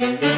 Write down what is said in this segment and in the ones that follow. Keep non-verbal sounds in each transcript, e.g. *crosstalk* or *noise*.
Thank you.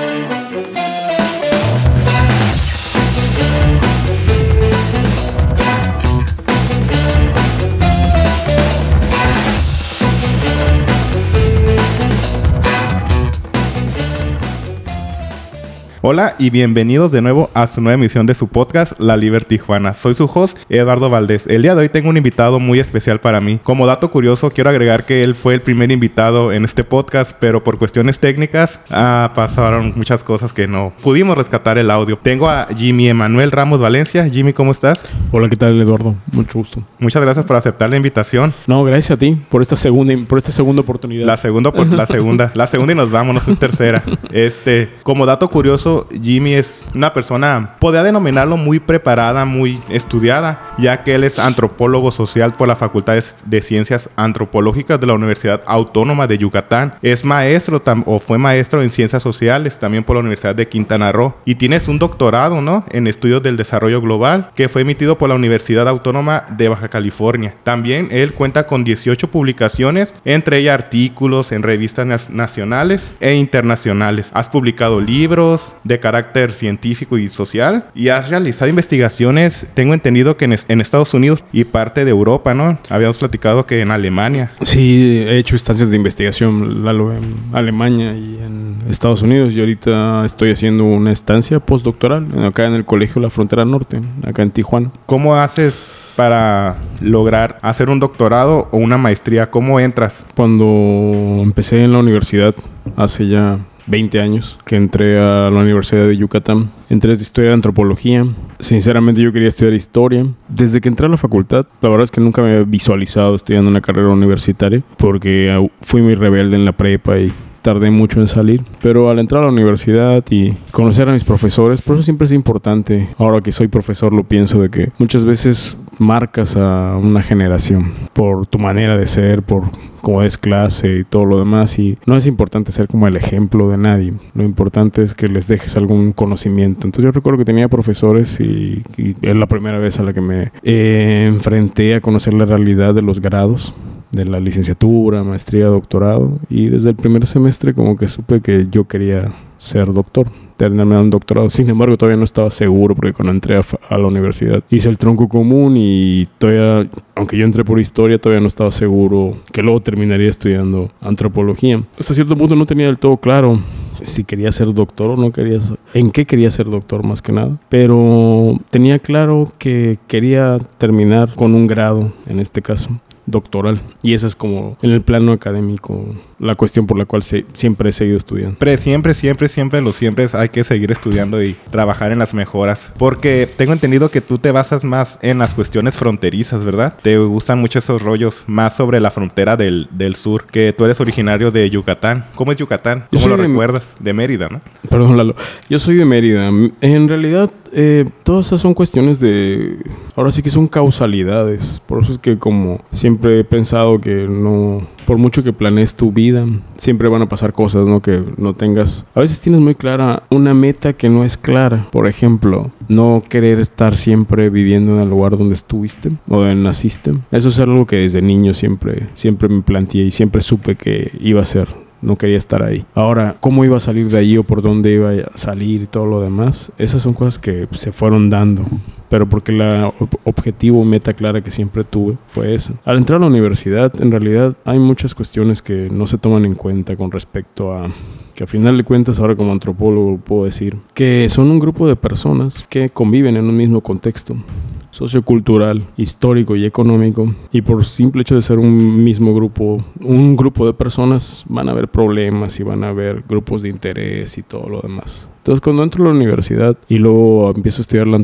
Hola y bienvenidos de nuevo a su nueva emisión de su podcast La Liberty Tijuana. Soy su host Eduardo Valdés. El día de hoy tengo un invitado muy especial para mí. Como dato curioso quiero agregar que él fue el primer invitado en este podcast, pero por cuestiones técnicas ah, pasaron muchas cosas que no pudimos rescatar el audio. Tengo a Jimmy Emanuel Ramos Valencia. Jimmy, ¿cómo estás? Hola, ¿qué tal Eduardo? Mucho gusto. Muchas gracias por aceptar la invitación. No, gracias a ti por esta segunda por esta segunda oportunidad. La segunda por la segunda, la segunda y nos vamos, no es tercera. *laughs* Este, como dato curioso Jimmy es una persona, podría denominarlo muy preparada, muy estudiada, ya que él es antropólogo social por la Facultad de Ciencias Antropológicas de la Universidad Autónoma de Yucatán. Es maestro o fue maestro en Ciencias Sociales también por la Universidad de Quintana Roo. Y tienes un doctorado, ¿no? En Estudios del Desarrollo Global, que fue emitido por la Universidad Autónoma de Baja California. También él cuenta con 18 publicaciones, entre ellas artículos en revistas nacionales e internacionales. Has publicado libros, de carácter científico y social y has realizado investigaciones, tengo entendido que en, Estados Unidos y parte de Europa, ¿no? Habíamos platicado que en Alemania. Sí, he hecho estancias de investigación, Lalo, en Alemania y en Estados Unidos y ahorita estoy haciendo una estancia postdoctoral acá en el Colegio La Frontera Norte, acá en Tijuana. ¿Cómo haces para lograr hacer un doctorado o una maestría? ¿Cómo entras? Cuando empecé en la universidad hace ya 20 años que entré a la Universidad de Yucatán. Entré historia de antropología. Sinceramente yo quería estudiar historia. Desde que entré a la facultad, la verdad es que nunca me había visualizado estudiando una carrera universitaria porque fui muy rebelde en la prepa y tardé mucho en salir, pero al entrar a la universidad y conocer a mis profesores, por eso siempre es importante, ahora que soy profesor lo pienso, de que muchas veces marcas a una generación por tu manera de ser, por cómo es clase y todo lo demás. Y no es importante ser como el ejemplo de nadie. Lo importante es que les dejes algún conocimiento. Entonces yo recuerdo que tenía profesores y, es la primera vez a la que me eh, enfrenté a conocer la realidad de los grados de la licenciatura, maestría, doctorado y desde el primer semestre como que supe que yo quería ser doctor terminarme un doctorado. Sin embargo, todavía no estaba seguro porque cuando entré a, la universidad hice el tronco común y todavía, aunque yo entré por historia, todavía no estaba seguro que luego terminaría estudiando antropología. Hasta cierto punto no tenía del todo claro si quería ser doctor o no quería, en qué quería ser doctor más que nada. Pero tenía claro que quería terminar con un grado, en este caso, doctoral. Y esa es como en el plano académico la cuestión por la cual siempre he seguido estudiando. Pero siempre, siempre, siempre, lo siempre hay que seguir estudiando y trabajar en las mejoras. Porque tengo entendido que tú te basas más en las cuestiones fronterizas, ¿verdad? Te gustan mucho esos rollos más sobre la frontera del, del sur, que tú eres originario de Yucatán. ¿Cómo es Yucatán? ¿Cómo lo recuerdas? De Mérida, ¿no? Perdón, Lalo. Yo soy de Mérida. En realidad, eh, todas esas son cuestiones de... Ahora sí que son causalidades. Por eso es que como siempre he pensado que no por mucho que planees tu vida, siempre van a pasar cosas, ¿no? Que no tengas. A veces tienes muy clara una meta que no es clara. Por ejemplo, no querer estar siempre viviendo en el lugar donde estuviste o donde naciste. Eso es algo que desde niño siempre, siempre me planteé y siempre supe que iba a ser no quería estar ahí. Ahora, cómo iba a salir de allí o por dónde iba a salir y todo lo demás, esas son cosas que se fueron dando. Pero porque la objetivo, meta clara que siempre tuve fue esa. Al entrar a la universidad, en realidad hay muchas cuestiones que no se toman en cuenta con respecto a que a final de cuentas ahora como antropólogo puedo decir que son un grupo de personas que conviven en un mismo contexto sociocultural, histórico y económico. Y por simple hecho de ser un mismo grupo, un grupo de personas, van a haber problemas y van a haber grupos de interés y todo lo demás. Entonces, cuando entro a la universidad y luego empiezo a estudiar la,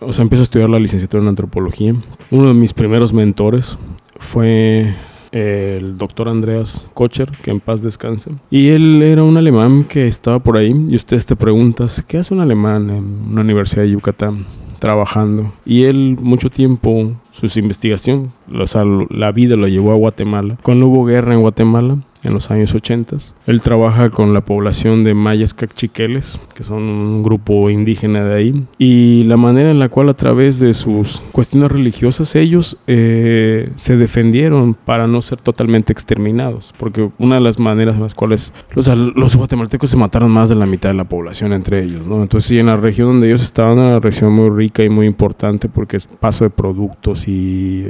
o sea, empiezo a estudiar la licenciatura en antropología, uno de mis primeros mentores fue el doctor Andreas Kocher, que en paz descanse. Y él era un alemán que estaba por ahí y ustedes te preguntas, ¿qué hace un alemán en una universidad de Yucatán? trabajando. Y él mucho tiempo, su investigación, o sea, la vida lo llevó a Guatemala. Cuando hubo guerra en Guatemala, en los años 80. Él trabaja con la población de mayas cachiqueles, que son un grupo indígena de ahí, y la manera en la cual a través de sus cuestiones religiosas ellos eh, se defendieron para no ser totalmente exterminados, porque una de las maneras en las cuales los, los guatemaltecos se mataron más de la mitad de la población entre ellos, ¿no? Entonces, sí, en la región donde ellos estaban, una región muy rica y muy importante porque es paso de productos y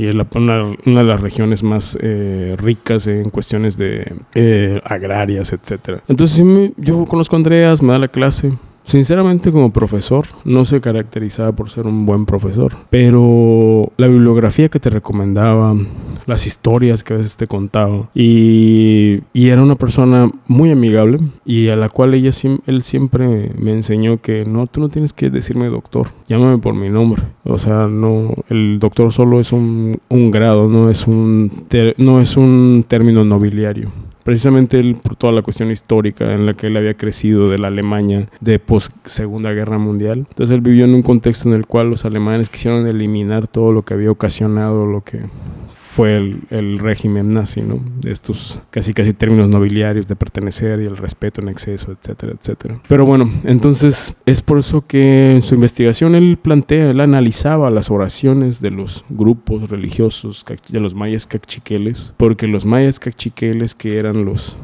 y es una, de las regiones más eh, ricas en cuestiones de eh, agrarias, etcétera. Entonces, yo conozco a Andreas, me da la clase, Sinceramente como profesor no se caracterizaba por ser un buen profesor, pero la bibliografía que te recomendaba, las historias que a veces te contaba y, era una persona muy amigable y a la cual ella, él siempre me enseñó que no, tú no tienes que decirme doctor, llámame por mi nombre. O sea, no, el doctor solo es un, un grado, no es un, no es un término nobiliario precisamente él por toda la cuestión histórica en la que él había crecido de la Alemania de post Segunda Guerra Mundial. Entonces él vivió en un contexto en el cual los alemanes quisieron eliminar todo lo que había ocasionado lo que fue el, régimen nazi, ¿no? Estos casi casi términos nobiliarios de pertenecer y el respeto en exceso, etcétera, etcétera. Pero bueno, entonces es por eso que en su investigación él plantea, él analizaba las oraciones de los grupos religiosos de los mayas cachiqueles, porque los mayas cachiqueles que eran los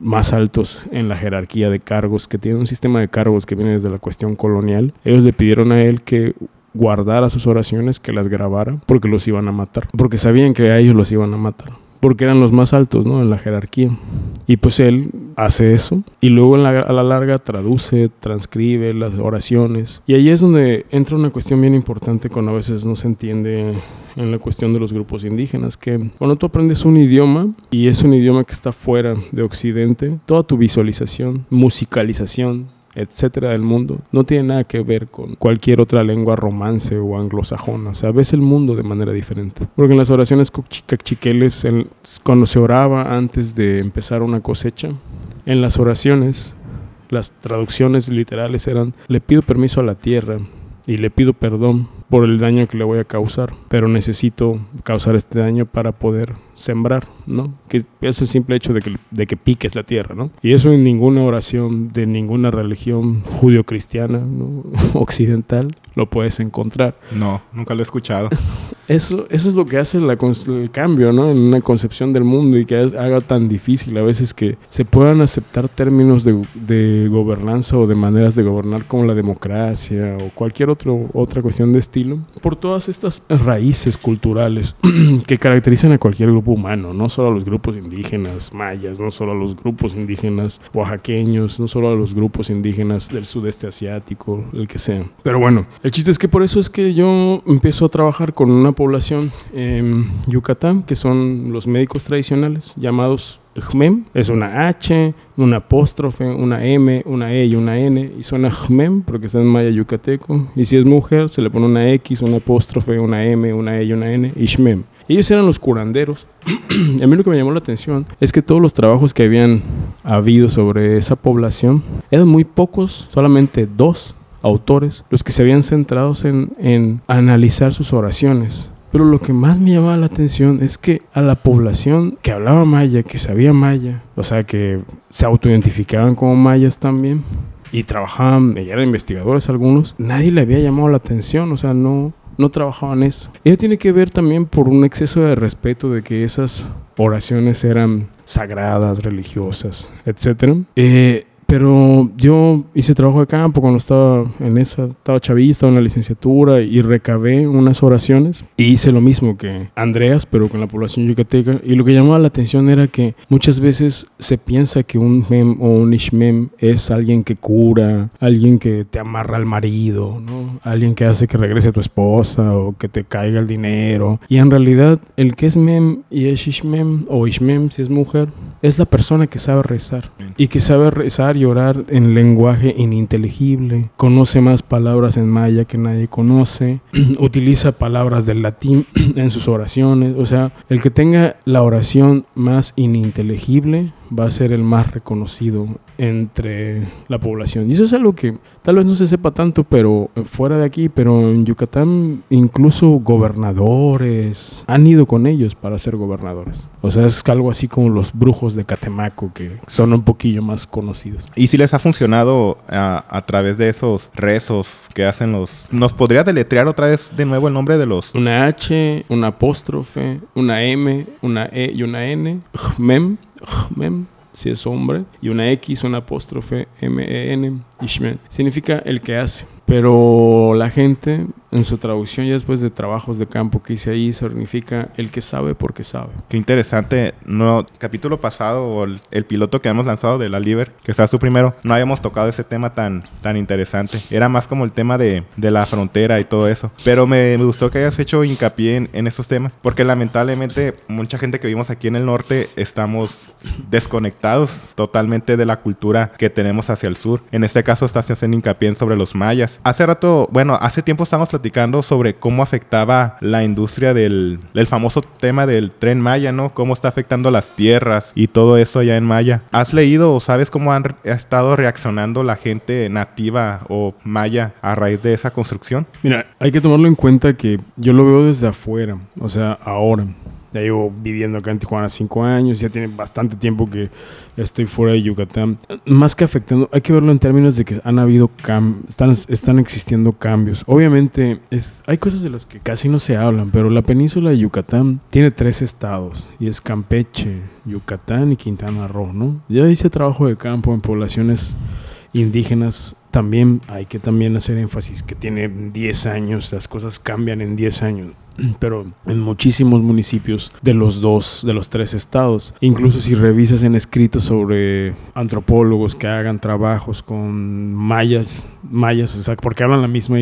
más altos en la jerarquía de cargos, que tienen un sistema de cargos que viene desde la cuestión colonial, ellos le pidieron a él que guardara sus oraciones, que las grabara, porque los iban a matar, porque sabían que a ellos los iban a matar, porque eran los más altos, ¿no? En la jerarquía. Y pues él hace eso y luego a la larga traduce, transcribe las oraciones. Y ahí es donde entra una cuestión bien importante cuando a veces no se entiende en la cuestión de los grupos indígenas, que cuando tú aprendes un idioma y es un idioma que está fuera de Occidente, toda tu visualización, musicalización, etcétera del mundo, no tiene nada que ver con cualquier otra lengua romance o anglosajona. O sea, ves el mundo de manera diferente. Porque en las oraciones cachiqueles, cuando se oraba antes de empezar una cosecha, en las oraciones, las traducciones literales eran: Le pido permiso a la tierra y le pido perdón por el daño que le voy a causar, pero necesito causar este daño para poder sembrar, ¿no? Que es el simple hecho de que, de que piques la tierra, ¿no? Y eso en ninguna oración de ninguna religión judio-cristiana ¿no? *laughs* occidental lo puedes encontrar. No, nunca lo he escuchado. *laughs* Eso, eso es lo que hace el cambio, ¿no? En una concepción del mundo y que haga tan difícil a veces que se puedan aceptar términos de, de gobernanza o de maneras de gobernar como la democracia o cualquier otro, otra cuestión de estilo, por todas estas raíces culturales *clears throat* que caracterizan a cualquier grupo humano, no solo a los grupos indígenas mayas, no solo a los grupos indígenas oaxaqueños, no solo a los grupos indígenas del sudeste asiático, el que sea. Pero bueno, el chiste es que por eso es que yo empiezo a trabajar con una población en Yucatán, que son los médicos tradicionales llamados Jmem es una H, una apóstrofe, una M, una E y una N. Y suena Jmem porque está en maya yucateco. Y si es mujer, se le pone una X, una apóstrofe, una M, una E y una N. Y Shmem. Ellos eran los curanderos. *clears throat* a mí lo que me llamó la atención es que todos los trabajos que habían habido sobre esa población eran muy pocos, solamente dos autores, los que se habían centrado en, en analizar sus oraciones. Pero lo que más me llamaba la atención es que a la población que hablaba maya, que sabía maya, o sea, que se autoidentificaban como mayas también, y trabajaban, y eran investigadores algunos, nadie le había llamado la atención, o sea, no, no trabajaban eso. Eso tiene que ver también por un exceso de respeto de que esas oraciones eran sagradas, religiosas, etc. Eh, pero yo hice trabajo de campo cuando estaba en esa, estaba chavista, en la licenciatura y recabé unas oraciones y hice lo mismo que Andreas, pero con la población yucateca. Y lo que llamaba la atención era que muchas veces se piensa que un mem o un ishmem es alguien que cura, alguien que te amarra al marido, ¿no? alguien que hace que regrese tu esposa o que te caiga el dinero. Y en realidad el que es mem y es ishmem o ishmem si es mujer es la persona que sabe rezar y que sabe rezar y orar en lenguaje ininteligible, conoce más palabras en maya que nadie conoce, *clears throat* utiliza palabras del latín *clears throat* en sus oraciones, o sea, el que tenga la oración más ininteligible va a ser el más reconocido entre la población. Y eso es algo que tal vez no se sepa tanto, pero eh, fuera de aquí, pero en Yucatán incluso gobernadores han ido con ellos para ser gobernadores. O sea, es algo así como los brujos de Catemaco que son un poquillo más conocidos. ¿Y si les ha funcionado a, a través de esos rezos que hacen los... ¿Nos podría deletrear otra vez de nuevo el nombre de los... Una H, una apóstrofe, una M, una E y una N. Mem, si es hombre. Y una X, una apóstrofe, M-E-N, Ishmen. Significa el que hace. Pero la gente, en su traducción, ya después de trabajos de campo que hice ahí, significa el que sabe porque sabe. Qué interesante. No, capítulo pasado, el, el piloto que hemos lanzado de la Liber, que estás tú primero, no habíamos tocado ese tema tan, tan interesante. Era más como el tema de, de la frontera y todo eso. Pero me, me gustó que hayas hecho hincapié en, en estos temas, porque lamentablemente mucha gente que vivimos aquí en el norte estamos desconectados totalmente de la cultura que tenemos hacia el sur. En este caso estás haciendo hincapié sobre los mayas. Hace rato, bueno, hace tiempo estábamos platicando sobre cómo afectaba la industria del el famoso tema del tren maya, ¿no? Cómo está afectando las tierras y todo eso ya en maya. ¿Has leído o sabes cómo han ha estado reaccionando la gente nativa o maya a raíz de esa construcción? Mira, hay que tomarlo en cuenta que yo lo veo desde afuera, o sea, ahora. Ya llevo viviendo acá en Tijuana cinco años, ya tiene bastante tiempo que estoy fuera de Yucatán. Más que afectando, hay que verlo en términos de que han habido cambios, están, están existiendo cambios. Obviamente, es, hay cosas de las que casi no se hablan, pero la península de Yucatán tiene tres estados, y es Campeche, Yucatán y Quintana Roo, ¿no? Ya hice trabajo de campo en poblaciones indígenas también hay que también hacer énfasis que tiene 10 años, las cosas cambian en 10 años. Pero en muchísimos municipios de los dos, de los tres estados, incluso si revisas en escritos sobre antropólogos que hagan trabajos con mayas, mayas, o sea, porque hablan la misma,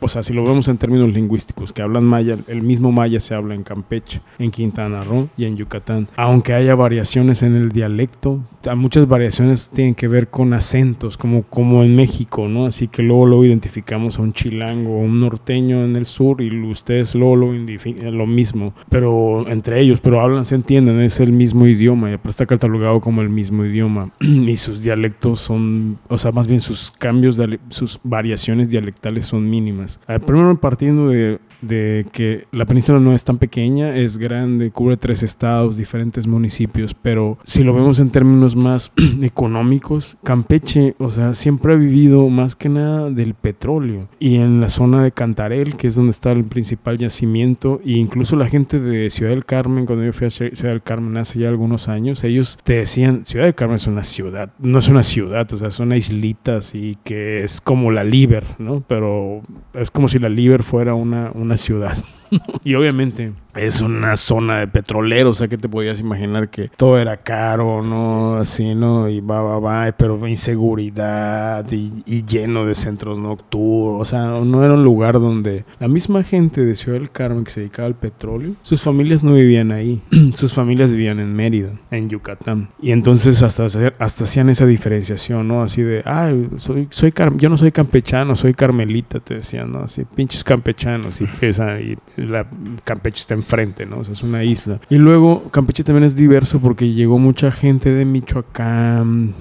o sea, si lo vemos en términos lingüísticos, que hablan maya, el mismo maya se habla en Campeche, en Quintana Roo y en Yucatán. Aunque haya variaciones en el dialecto, a muchas variaciones tienen que ver con acentos, como, como en México, ¿no? Así que luego luego identificamos a un chilango o un norteño en el sur y ustedes luego lo, lo mismo, pero entre ellos, pero hablan, se entienden, es el mismo idioma, aparte está catalogado como el mismo idioma *clears throat* y sus dialectos son, o sea, más bien sus cambios, diale- sus variaciones dialectales son mínimas. Eh, primero partiendo de, de que la península no es tan pequeña, es grande, cubre tres estados, diferentes municipios, pero si lo vemos en términos más *clears throat* económicos, Campeche, o sea, siempre ha vivido más que nada del petróleo y en la zona de Cantarel, que es donde está el principal yacimiento, e incluso la gente de Ciudad del Carmen, cuando yo fui a Ciudad del Carmen hace ya algunos años, ellos te decían, Ciudad del Carmen es una ciudad, no es una ciudad, o sea, son islitas y que es como la Liber, ¿no? Pero es como si la Liber fuera una, una ciudad. *laughs* y obviamente es una zona de petroleros, o sea que te podías imaginar que todo era caro, ¿no? Así, ¿no? Y va, va, va, pero inseguridad y, y lleno de centros nocturnos, o sea, no era un lugar donde la misma gente de Ciudad del Carmen que se dedicaba al petróleo, sus familias no vivían ahí, *clears throat* sus familias vivían en Mérida, en Yucatán. Y entonces hasta, hasta hacían esa diferenciación, ¿no? Así de, ah, soy, soy car- yo no soy campechano, soy carmelita, te decían, ¿no? Así, pinches campechanos, y, esa, y la Campeche está enfrente, ¿no? O sea, es una isla. Y luego Campeche también es diverso porque llegó mucha gente de Michoacán,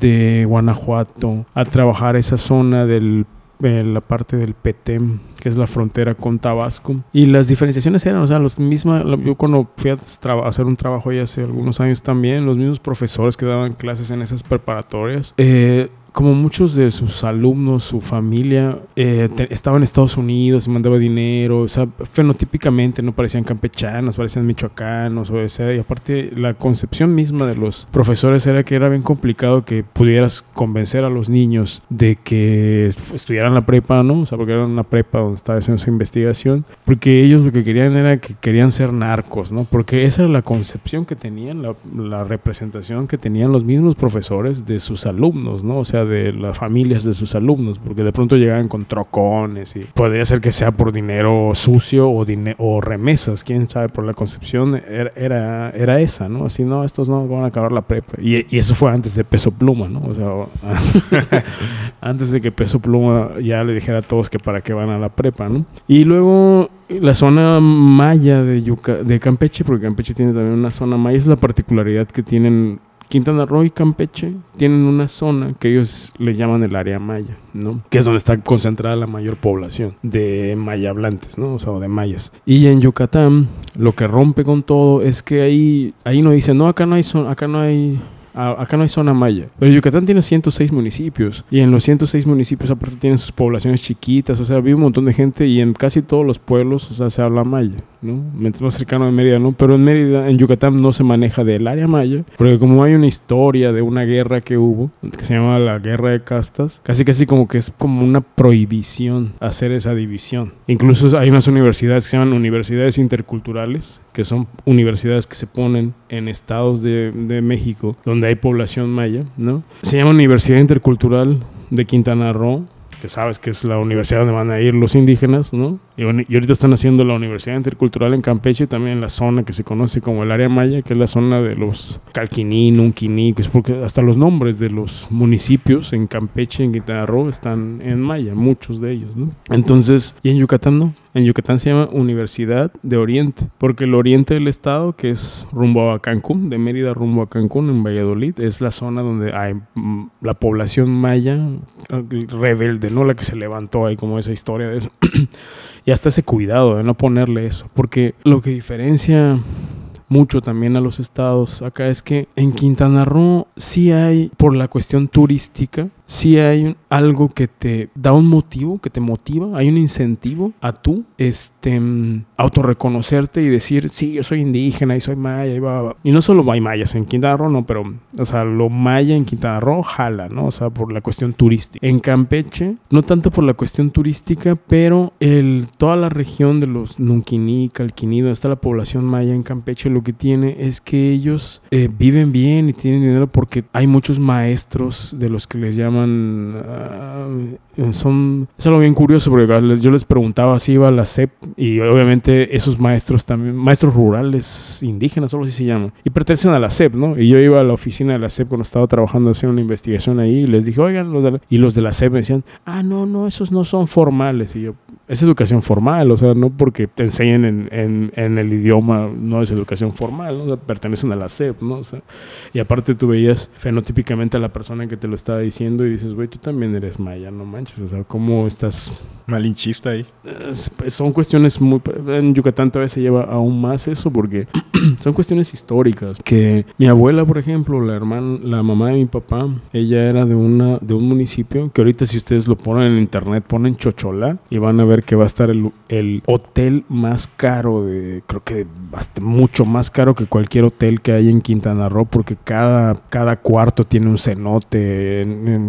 de Guanajuato, a trabajar esa zona del la parte del Petén, que es la frontera con Tabasco. Y las diferenciaciones eran, o sea, los mismas, yo cuando fui a hacer un trabajo ahí hace algunos años también, los mismos profesores que daban clases en esas preparatorias, eh, como muchos de sus alumnos, su familia, eh, te- estaba en Estados Unidos y mandaba dinero, o sea, fenotípicamente no parecían campechanos, parecían michoacanos, o sea, y aparte la concepción misma de los profesores era que era bien complicado que pudieras convencer a los niños de que estudiaran la prepa, ¿no? O sea, porque era una prepa donde estaba haciendo su investigación, porque ellos lo que querían era que querían ser narcos, ¿no? Porque esa era la concepción que tenían, la, la representación que tenían los mismos profesores de sus alumnos, ¿no? O sea, de las familias de sus alumnos, porque de pronto llegaban con trocones y podría ser que sea por dinero sucio o, o remesas, quién sabe, por la concepción era, era, era esa, ¿no? Así, no, estos no van a acabar la prepa. Y, eso fue antes de Peso Pluma, ¿no? O sea, *laughs* antes de que Peso Pluma ya le dijera a todos que para qué van a la prepa, ¿no? Y luego la zona maya de, de Campeche, porque Campeche tiene también una zona maya, es la particularidad que tienen Quintana Roo y Campeche tienen una zona que ellos le llaman el área maya, ¿no? Que es donde está concentrada la mayor población de maya hablantes, ¿no? O sea, de mayas. Y en Yucatán, lo que rompe con todo es que ahí, ahí no dicen, no, acá no hay, acá no hay acá no hay zona maya. Pero Yucatán tiene 106 municipios y en los 106 municipios aparte tienen sus poblaciones chiquitas, o sea, vive un montón de gente y en casi todos los pueblos, o sea, se habla maya, ¿no? Más cercano de Mérida, ¿no? Pero en Mérida, en Yucatán no se maneja del área maya, porque como hay una historia de una guerra que hubo, que se llama la Guerra de Castas, casi casi como que es como una prohibición hacer esa división. Incluso hay unas universidades que se llaman universidades interculturales, que son universidades que se ponen en estados de, de México, donde hay población maya, ¿no? Se llama Universidad Intercultural de Quintana Roo, que sabes que es la universidad donde van a ir los indígenas, ¿no? Y, ahorita están haciendo la Universidad Intercultural en Campeche, también en la zona que se conoce como el área maya, que es la zona de los Calquiní, Nunquiní, es porque hasta los nombres de los municipios en Campeche, en Quintana están en maya, muchos de ellos, ¿no? Entonces, y en Yucatán no, en Yucatán se llama Universidad de Oriente, porque el oriente del estado, que es rumbo a Cancún, de Mérida rumbo a Cancún, en Valladolid, es la zona donde hay mm, la población maya eh, rebelde, ¿no? La que se levantó ahí, como esa historia de eso. *clears throat* y hasta ese cuidado de no ponerle eso, porque lo que diferencia mucho también a los estados acá es que en Quintana Roo sí hay, por la cuestión turística, si hay algo que te da un motivo, que te motiva, hay un incentivo a tú, este, autorreconocerte y decir, sí, yo soy indígena y soy maya y Y no solo hay mayas en Quintana Roo, no, pero, o sea, lo maya en Quintana Roo jala, ¿no? O sea, por la cuestión turística. En Campeche, no tanto por la cuestión turística, pero el, toda la región de los Nunquiní, Calquiní, donde está la población maya en Campeche, lo que tiene es que ellos eh, viven bien y tienen dinero porque hay muchos maestros de los que les llaman Ah, son, es algo bien curioso porque yo les preguntaba si iba a la CEP y obviamente esos maestros también, maestros rurales indígenas, solo así se llaman, y pertenecen a la CEP, ¿no? Y yo iba a la oficina de la CEP cuando estaba trabajando haciendo una investigación ahí y les dije, oigan, los de y los de la CEP me decían, ah, no, no, esos no son formales. Y yo, es educación formal, o sea, no porque te enseñen en, en, el idioma, no es educación formal, ¿no? pertenecen a la SEP, ¿no? O sea, y aparte tú veías fenotípicamente a la persona que te lo estaba diciendo y dices, güey, tú también eres maya, no manches, o sea, ¿cómo estás Malinchista ahí. Pues, son cuestiones muy... En Yucatán todavía se lleva aún más eso porque *clears throat* son cuestiones históricas. Que mi abuela, por ejemplo, la hermana, la mamá de mi papá, ella era de, una, de un municipio que ahorita si ustedes lo ponen en internet, ponen Chochola y van a ver que va a estar el, el hotel más caro de... Creo que bastante, mucho más caro que cualquier hotel que hay en Quintana Roo porque cada, cada cuarto tiene un cenote,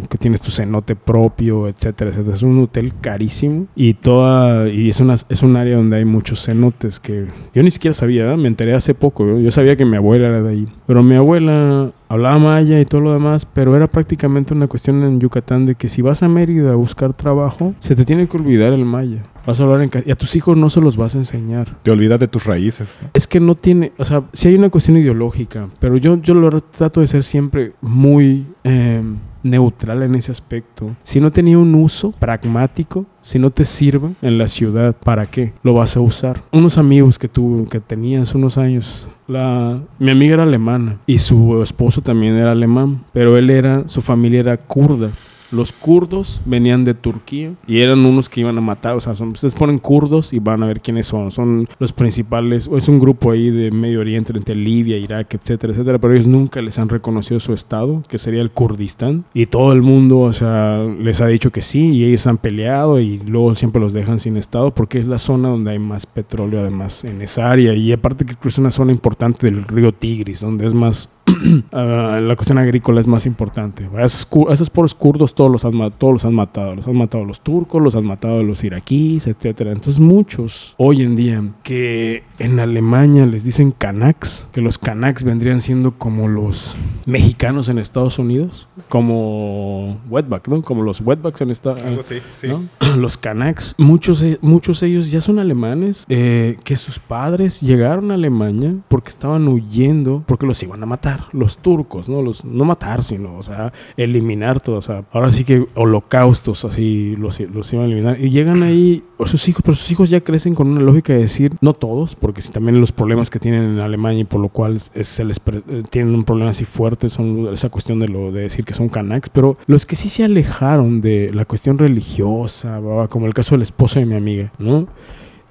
que tienes tu cenote propio, etcétera, etcétera. Es un hotel carísimo y toda y es una es un área donde hay muchos cenotes que yo ni siquiera sabía, me enteré hace poco, yo sabía que mi abuela era de ahí, pero mi abuela hablaba maya y todo lo demás, pero era prácticamente una cuestión en Yucatán de que si vas a Mérida a buscar trabajo, se te tiene que olvidar el maya. Vas a hablar en y a tus hijos no se los vas a enseñar. Te olvidas de tus raíces. Es que no tiene, o sea, sí hay una cuestión ideológica, pero yo, yo lo trato de ser siempre muy em, neutral en ese aspecto. Si no tenía un uso pragmático, si no te sirve en la ciudad, ¿para qué lo vas a usar? Unos amigos que tuve, que tenías unos años, la, mi amiga era alemana y su esposo también era alemán, pero él era, su familia era kurda. Los kurdos venían de Turquía y eran unos que iban a matar. O sea, son, ustedes ponen kurdos y van a ver quiénes son. Son los principales. Es un grupo ahí de Medio Oriente, entre Libia, Irak, etcétera, etcétera. Pero ellos nunca les han reconocido su estado, que sería el Kurdistán. Y todo el mundo, o sea, les ha dicho que sí y ellos han peleado y luego siempre los dejan sin estado porque es la zona donde hay más petróleo, además, en esa área. Y aparte que es una zona importante del río Tigris, donde es más. *clears throat* Ah, la cuestión agrícola es más importante. Esos, esos poros kurdos, todos los, han, todos los han matado. Los han matado los turcos, los han matado los iraquíes, etcétera. Entonces muchos hoy en día que en Alemania les dicen Kanaks, que los Kanaks vendrían siendo como los mexicanos en Estados Unidos, como wetback, ¿no? Como los wetbacks en Estados Unidos. Sí, *clears throat* Los Kanaks, muchos, muchos de ellos ya son alemanes, eh, que sus padres llegaron a Alemania porque estaban huyendo, porque los iban a matar los turcos, ¿no? Los, no matar, sino, o sea, eliminar todo, o sea, ahora sí que holocaustos así los, iban a eliminar. Y llegan ahí, sus hijos, pero sus hijos ya crecen con una lógica de decir, no todos, porque también los problemas que tienen en Alemania y por lo cual se les eh, tienen un problema así fuerte son esa cuestión de lo de decir que son canaks, pero los que sí se alejaron de la cuestión religiosa, como el caso del esposo de mi amiga, ¿no?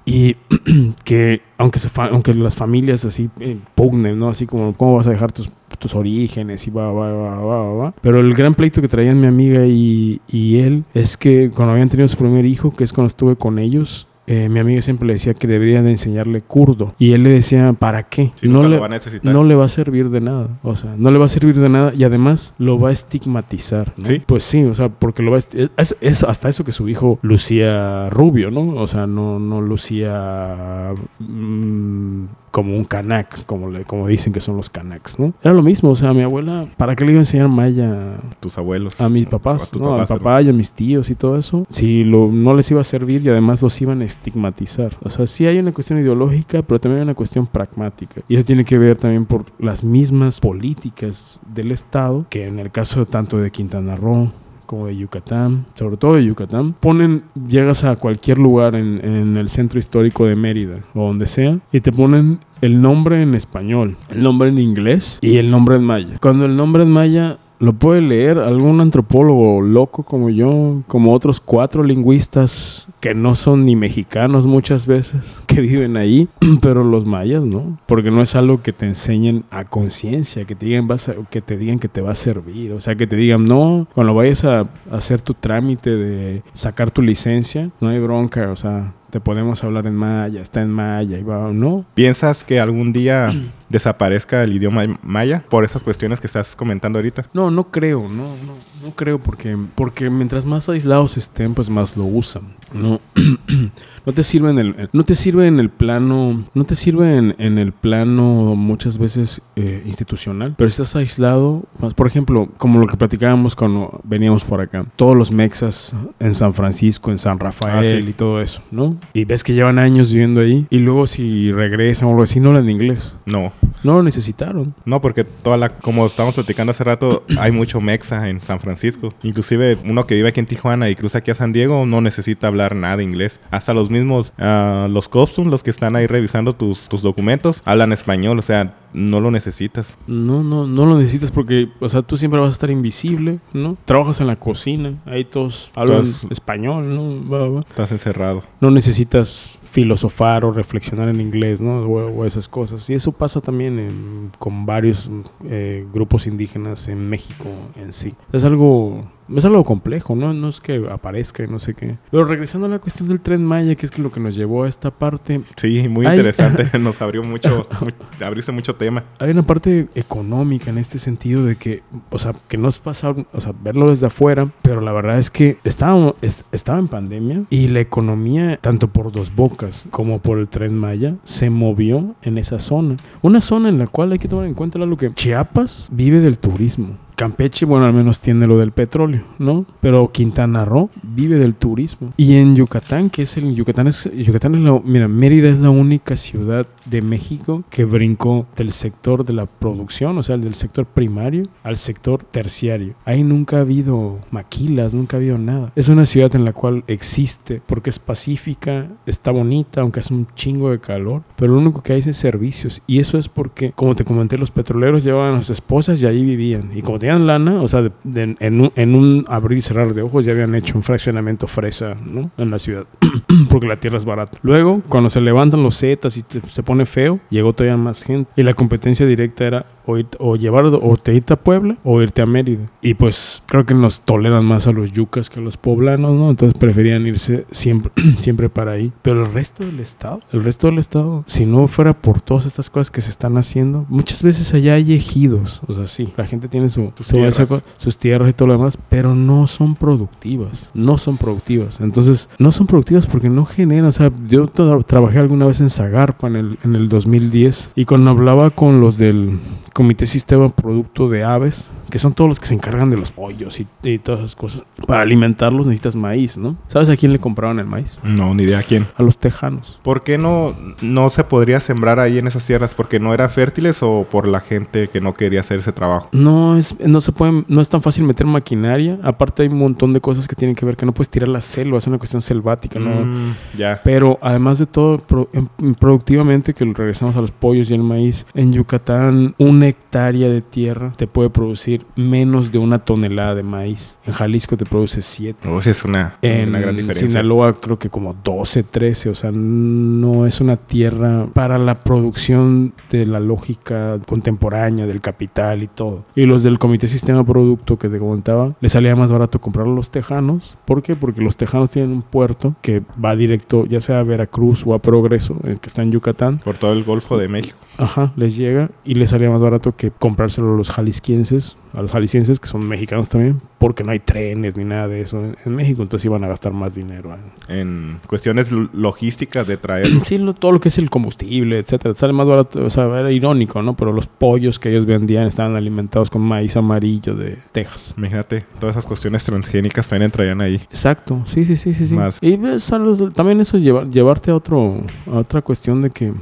Y *clears throat* que aunque, se aunque las familias así eh, pugnen, ¿no? Así como, ¿cómo vas a dejar tus, tus orígenes? Y va, va, va, va, va. Pero el gran pleito que traían mi amiga y, y él es que cuando habían tenido su primer hijo, que es cuando estuve con ellos, eh, mi amiga siempre le decía que deberían de enseñarle kurdo. Y él le decía, ¿para qué? no, le, no le va a servir de nada. O sea, no le va a servir de nada y además lo va a estigmatizar. ¿Sí? Pues sí, o sea, porque lo va a... Es, hasta eso que su hijo lucía rubio, ¿no? O sea, no, no lucía... Mm, como un canak, como, le, como dicen que son los canaks, ¿no? Era lo mismo, o sea, mi abuela, ¿para qué le iba a enseñar maya? Tus abuelos. A mis papás, a ¿no? a mi papá y a mis tíos y todo eso. Si lo, no les iba a servir y además los iban a estigmatizar. O sea, sí hay una cuestión ideológica, pero también hay una cuestión pragmática. Y eso tiene que ver también por las mismas políticas del Estado, que en el caso tanto de Quintana Roo, como de Yucatán, sobre todo de Yucatán, ponen, llegas a cualquier lugar en, el centro histórico de Mérida o donde sea y te ponen el nombre en español, el nombre en inglés y el nombre en maya. Cuando el nombre en maya lo puede leer algún antropólogo loco como yo, como otros cuatro lingüistas que no son ni mexicanos muchas veces, *laughs* que viven ahí, *clears throat* pero los mayas no, porque no es algo que te enseñen a conciencia, que te digan vas que te digan que te va a servir, o sea, que te digan, "No, cuando vayas a hacer tu trámite de sacar tu licencia, no hay bronca, o sea, te podemos hablar en maya, está en maya, y va, ¿no? ¿Piensas que algún día *clears throat* desaparezca el idioma maya por esas cuestiones que estás comentando ahorita? No, no creo, no, no, no creo porque, porque mientras más aislados estén, pues más lo usan, ¿no? *clears throat* no te sirve en el, no te sirve en el plano, no te sirve en, el plano muchas veces eh, institucional, pero si estás aislado, más, por ejemplo, como lo que platicábamos cuando veníamos por acá, todos los mexas en San Francisco, en San Rafael ah, y todo eso, ¿no? y ves que llevan años viviendo ahí y luego si regresan o algo así no hablan inglés. No. No lo necesitaron. No, porque toda la, como estábamos platicando hace rato, *clears throat* hay mucho mexa en San Francisco. Inclusive uno que vive aquí en Tijuana y cruza aquí a San Diego no necesita hablar nada inglés. Hasta los mismos, uh, los costumes, los que están ahí revisando tus, tus documentos, hablan español. O sea, no lo necesitas. No, no, no lo necesitas porque, o sea, tú siempre vas a estar invisible, ¿no? Trabajas en la cocina, ahí todos hablan español, ¿no? Estás encerrado. No necesitas filosofar o reflexionar en inglés, ¿no? O, esas cosas. Y eso pasa también con varios eh, grupos indígenas en México en sí. Es algo es algo complejo, ¿no? No es que aparezca y no sé qué. Pero regresando a la cuestión del tren Maya, que es lo que nos llevó a esta parte. Sí, muy interesante. *laughs* nos abrió mucho, *laughs* abrirse mucho tema. Hay una parte económica en este sentido de que, o sea, que no es pasar, o sea, verlo desde afuera, pero la verdad es que estaba, estaba en pandemia y la economía, tanto por Dos Bocas como por el tren Maya, se movió en esa zona. Una zona en la cual hay que tomar en cuenta lo que Chiapas vive del turismo. Campeche, bueno, al menos tiene lo del petróleo, ¿no? Pero Quintana Roo vive del turismo. Y en Yucatán, que es el Yucatán es Yucatán es la, mira, Mérida es la única ciudad de México que brincó del sector de la producción, o sea, del sector primario al sector terciario. Ahí nunca ha habido maquilas, nunca ha habido nada. Es una ciudad en la cual existe porque es pacífica, está bonita, aunque hace un chingo de calor, pero lo único que hay es servicios y eso es porque, como te comenté, los petroleros llevaban a sus esposas y ahí vivían y como tenían lana, o sea, en, un, en, un, abrir y cerrar de ojos ya habían hecho un fraccionamiento fresa, ¿no? En la ciudad, *clears throat* porque la tierra es barata. Luego, cuando se levantan los zetas y se pone feo, llegó todavía más gente. Y la competencia directa era o, o llevar o te irte a Puebla o irte a Mérida. Y pues creo que nos toleran más a los yucas que a los poblanos, ¿no? Entonces preferían irse siempre, *clears throat* siempre para ahí. Pero el resto del estado, el resto del estado, si no fuera por todas estas cosas que se están haciendo, muchas veces allá hay ejidos. O sea, sí, la gente tiene su, sus, tierras. sus tierras y todo lo demás, pero no son productivas. No son productivas. Entonces, no son productivas porque no generan. O sea, yo trabajé alguna vez en Zagarpa en el, en el 2010 y cuando hablaba con los del Comité Sistema Producto de Aves, que son todos los que se encargan de los pollos y, y todas esas cosas. Para alimentarlos necesitas maíz, ¿no? ¿Sabes a quién le compraban el maíz? No, ni idea a quién. A los tejanos. ¿Por qué no, no se podría sembrar ahí en esas tierras? ¿Porque no eran fértiles o por la gente que no quería hacer ese trabajo? No es, no se pueden, no es tan fácil meter maquinaria. Aparte hay un montón de cosas que tienen que ver que no puedes tirar la selva, es una cuestión selvática, ¿no? Mm, ya. Pero además de todo, pro- em- productivamente, que regresamos a los pollos y el maíz, en Yucatán una hectárea de tierra te puede producir menos de una tonelada de maíz. En Jalisco te produce 7. O sea, es una, En una gran diferencia. Sinaloa creo que como 12, 13, o sea, no es una tierra para la producción de la lógica contemporánea del capital y todo. Y los del Comité Sistema Producto que te comentaba, les salía más barato comprar a los tejanos. ¿Por qué? Porque los tejanos tienen un puerto que va directo ya sea a Veracruz o a Progreso, el que está en Yucatán. Por todo el Golfo de México. Ajá, les llega y les salía más barato que comprárselo a los jalisquienses, a los jaliscienses que son mexicanos también, porque no hay trenes ni nada de eso en, en México, entonces iban a gastar más dinero. en- En cuestiones logísticas de traer. *clears throat* Sí, lo- todo lo que es el combustible, etcétera, sale más barato, o sea, era irónico, ¿no? Pero los pollos que ellos vendían estaban alimentados con maíz amarillo de Texas. Imagínate, todas esas cuestiones transgénicas también entrarían ahí. Exacto, sí, sí, sí, sí, sí. Más. Y ves, los- también eso es llevar- llevarte a otro, a otra cuestión de que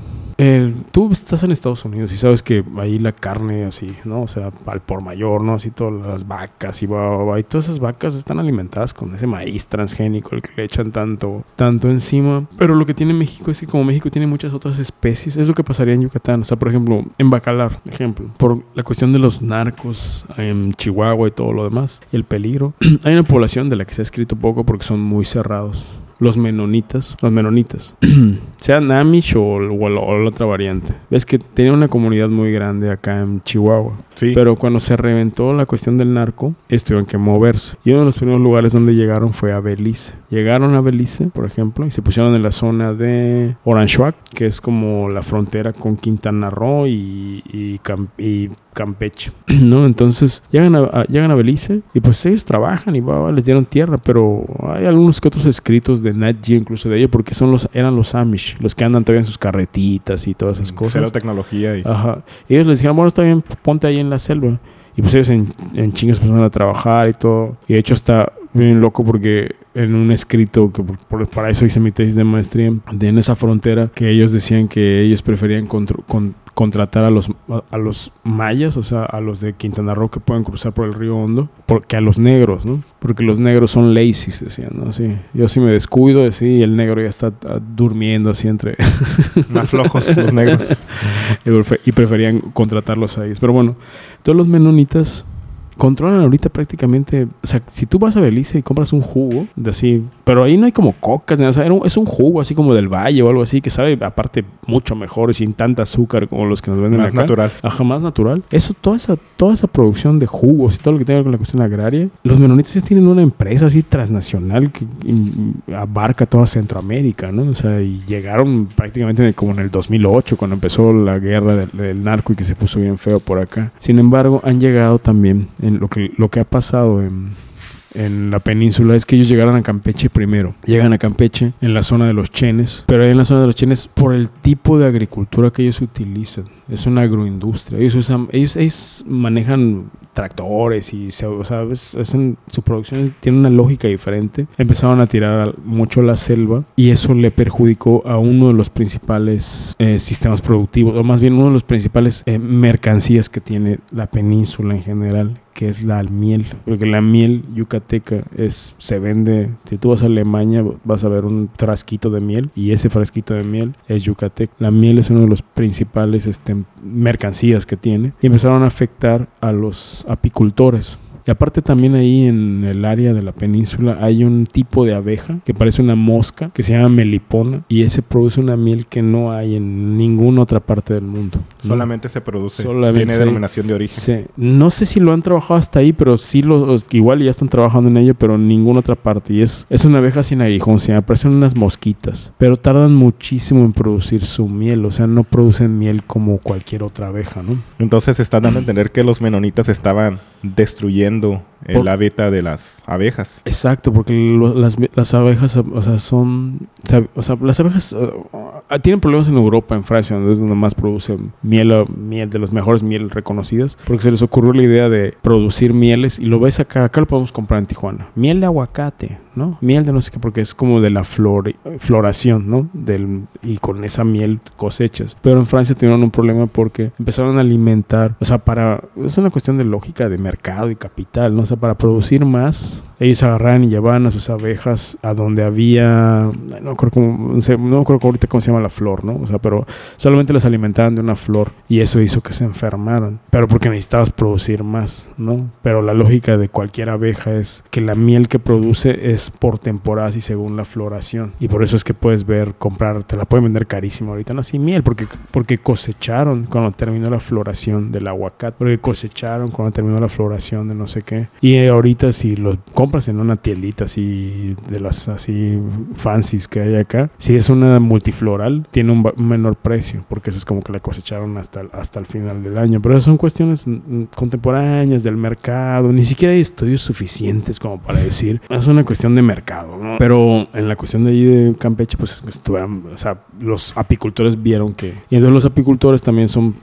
eh, tú estás en Estados Unidos y sabes que ahí la carne así, ¿no? O sea, al por mayor, ¿no? Así todas las vacas y va, va, va, y todas esas vacas están alimentadas con ese maíz transgénico, el que le echan tanto, tanto encima. Pero lo que tiene México es que como México tiene muchas otras especies, es lo que pasaría en Yucatán. O sea, por ejemplo, en Bacalar, ejemplo, por la cuestión de los narcos en Chihuahua y todo lo demás, el peligro, *clears throat* hay una población de la que se ha escrito poco porque son muy cerrados. Los menonitas, los menonitas, *clears throat* sean Amish o, o la- o la otra variante. Ves que tenía una comunidad muy grande acá en Chihuahua. Sí. Pero cuando se reventó la cuestión del narco, ellos tuvieron que moverse. Y uno de los primeros lugares donde llegaron fue a Belice. Llegaron a Belice, por ejemplo, y se pusieron en la zona de Oranchuac, que es como la frontera con Quintana Roo y, y, Cam- y Campeche, *clears throat* ¿no? Entonces llegan a, a- llegan a Belice y pues ellos trabajan y va, va, les dieron tierra, pero hay algunos que otros escritos de Nat Geo incluso de ellos porque son los, eran los Amish, los que andan todavía en sus carretitas y todas esas cosas. Cero tecnología y Ajá. Y ellos les dijeron, bueno, está bien, ponte ahí en la selva. Y pues ellos en, en chingas empezaron a trabajar y todo. Y de hecho está bien loco porque en un escrito, que por- por- para eso hice mi tesis de maestría, de en esa frontera, que ellos decían que ellos preferían contr- con- contratar a los, a, a los mayas, o sea, a los de Quintana Roo que pueden cruzar por el río Hondo, porque a los negros, ¿no? Porque los negros son lazy, decían, ¿no? Sí. Yo si me descuido, sí, y el negro ya está ah, durmiendo así entre... *laughs* más flojos los negros. *laughs* y preferían contratarlos a ellos. Pero bueno, todos los menonitas controlan ahorita prácticamente. O sea, si tú vas a Belice y compras un jugo de así, pero ahí no hay como cocas, nada, o sea, es un jugo así como del valle o algo así que sabe, aparte, mucho mejor y sin tanta azúcar como los que nos venden Más acá. natural. Ajá, más natural. Eso, toda esa, toda esa producción de jugos y todo lo que tenga que ver con la cuestión agraria, los menonitas ya tienen una empresa así transnacional que abarca toda Centroamérica, ¿no? O sea, y llegaron prácticamente en el- como en el 2008, cuando empezó la guerra del, del narco y que se puso bien feo por acá. Sin embargo, han llegado también en lo que, lo que ha pasado en, en la península es que ellos llegaron a Campeche primero. Llegan a Campeche en la zona de los chenes, pero ahí en la zona de los chenes por el tipo de agricultura que ellos utilizan. Es una agroindustria. Ellos usan, ellos, ellos manejan tractores y se, o sea, es- hacen- su producción tiene una lógica diferente. Empezaron a tirar mucho la selva y eso le perjudicó a uno de los principales eh, sistemas productivos, o más bien uno de los principales eh, mercancías que tiene la península en general, que es la miel. Porque la miel yucateca es, se vende, si tú vas a Alemania vas a ver un frasquito de miel y ese frasquito de miel es yucateca. La miel es uno de los principales este, mercancías que tiene y empezaron a afectar a los apicultores. Y aparte también ahí en el área de la península hay un tipo de abeja que parece una mosca que se llama melipona y ese produce una miel que no hay en ninguna otra parte del mundo. ¿no? Solamente se produce. Solamente Tiene denominación de origen. Sí. No sé si lo han trabajado hasta ahí, pero sí lo, os- igual ya están trabajando en ello, pero en ninguna otra parte. Y es, es una abeja sin aguijón, se me parecen unas mosquitas, pero tardan muchísimo en producir su miel, o sea, no producen miel como cualquier otra abeja, ¿no? Entonces está dando a entender que los menonitas estaban destruyendo el Por- hábitat de las abejas. Exacto, porque lo- las, las abejas, o sea, son, o sea, las abejas, eh, tienen problemas en Europa, en Francia, donde es donde más producen miel, o- miel de las mejores miel reconocidas, porque se les ocurrió la idea de producir mieles y lo ves acá, acá lo podemos comprar en Tijuana. Miel de aguacate, ¿no? Miel de no sé qué, porque es como de la flor, floración, ¿no? Del, y con esa miel cosechas. Pero en Francia tuvieron un problema porque empezaron a alimentar, o sea, para, es una cuestión de lógica de mercado y capital, ¿no? O sea, para producir más, ellos agarraban y llevaban a sus abejas a donde había, no acuerdo cómo, no acuerdo ahorita cómo se llama la flor, ¿no? O sea, pero solamente las alimentaban de una flor y eso hizo que se enfermaran, pero porque necesitabas producir más, ¿no? Pero la lógica de cualquier abeja es que la miel que produce es por temporadas y según la floración y por eso es que puedes ver, comprar, te la pueden vender carísimo ahorita, no, sí, miel, porque, porque cosecharon cuando terminó la floración del aguacate, porque cosecharon cuando terminó la floración de no sé qué y ahorita si lo compras en una tiendita así de las así fancies que hay acá, si es una multifloral, tiene un, menor precio, porque eso es como que la cosecharon hasta, hasta el final del año. Pero son cuestiones mm, contemporáneas del mercado, ni siquiera hay estudios suficientes como para decir, es una cuestión de mercado, ¿no? Pero en la cuestión de ahí de Campeche, pues estuvieron, o sea, los apicultores vieron que, y entonces los apicultores también son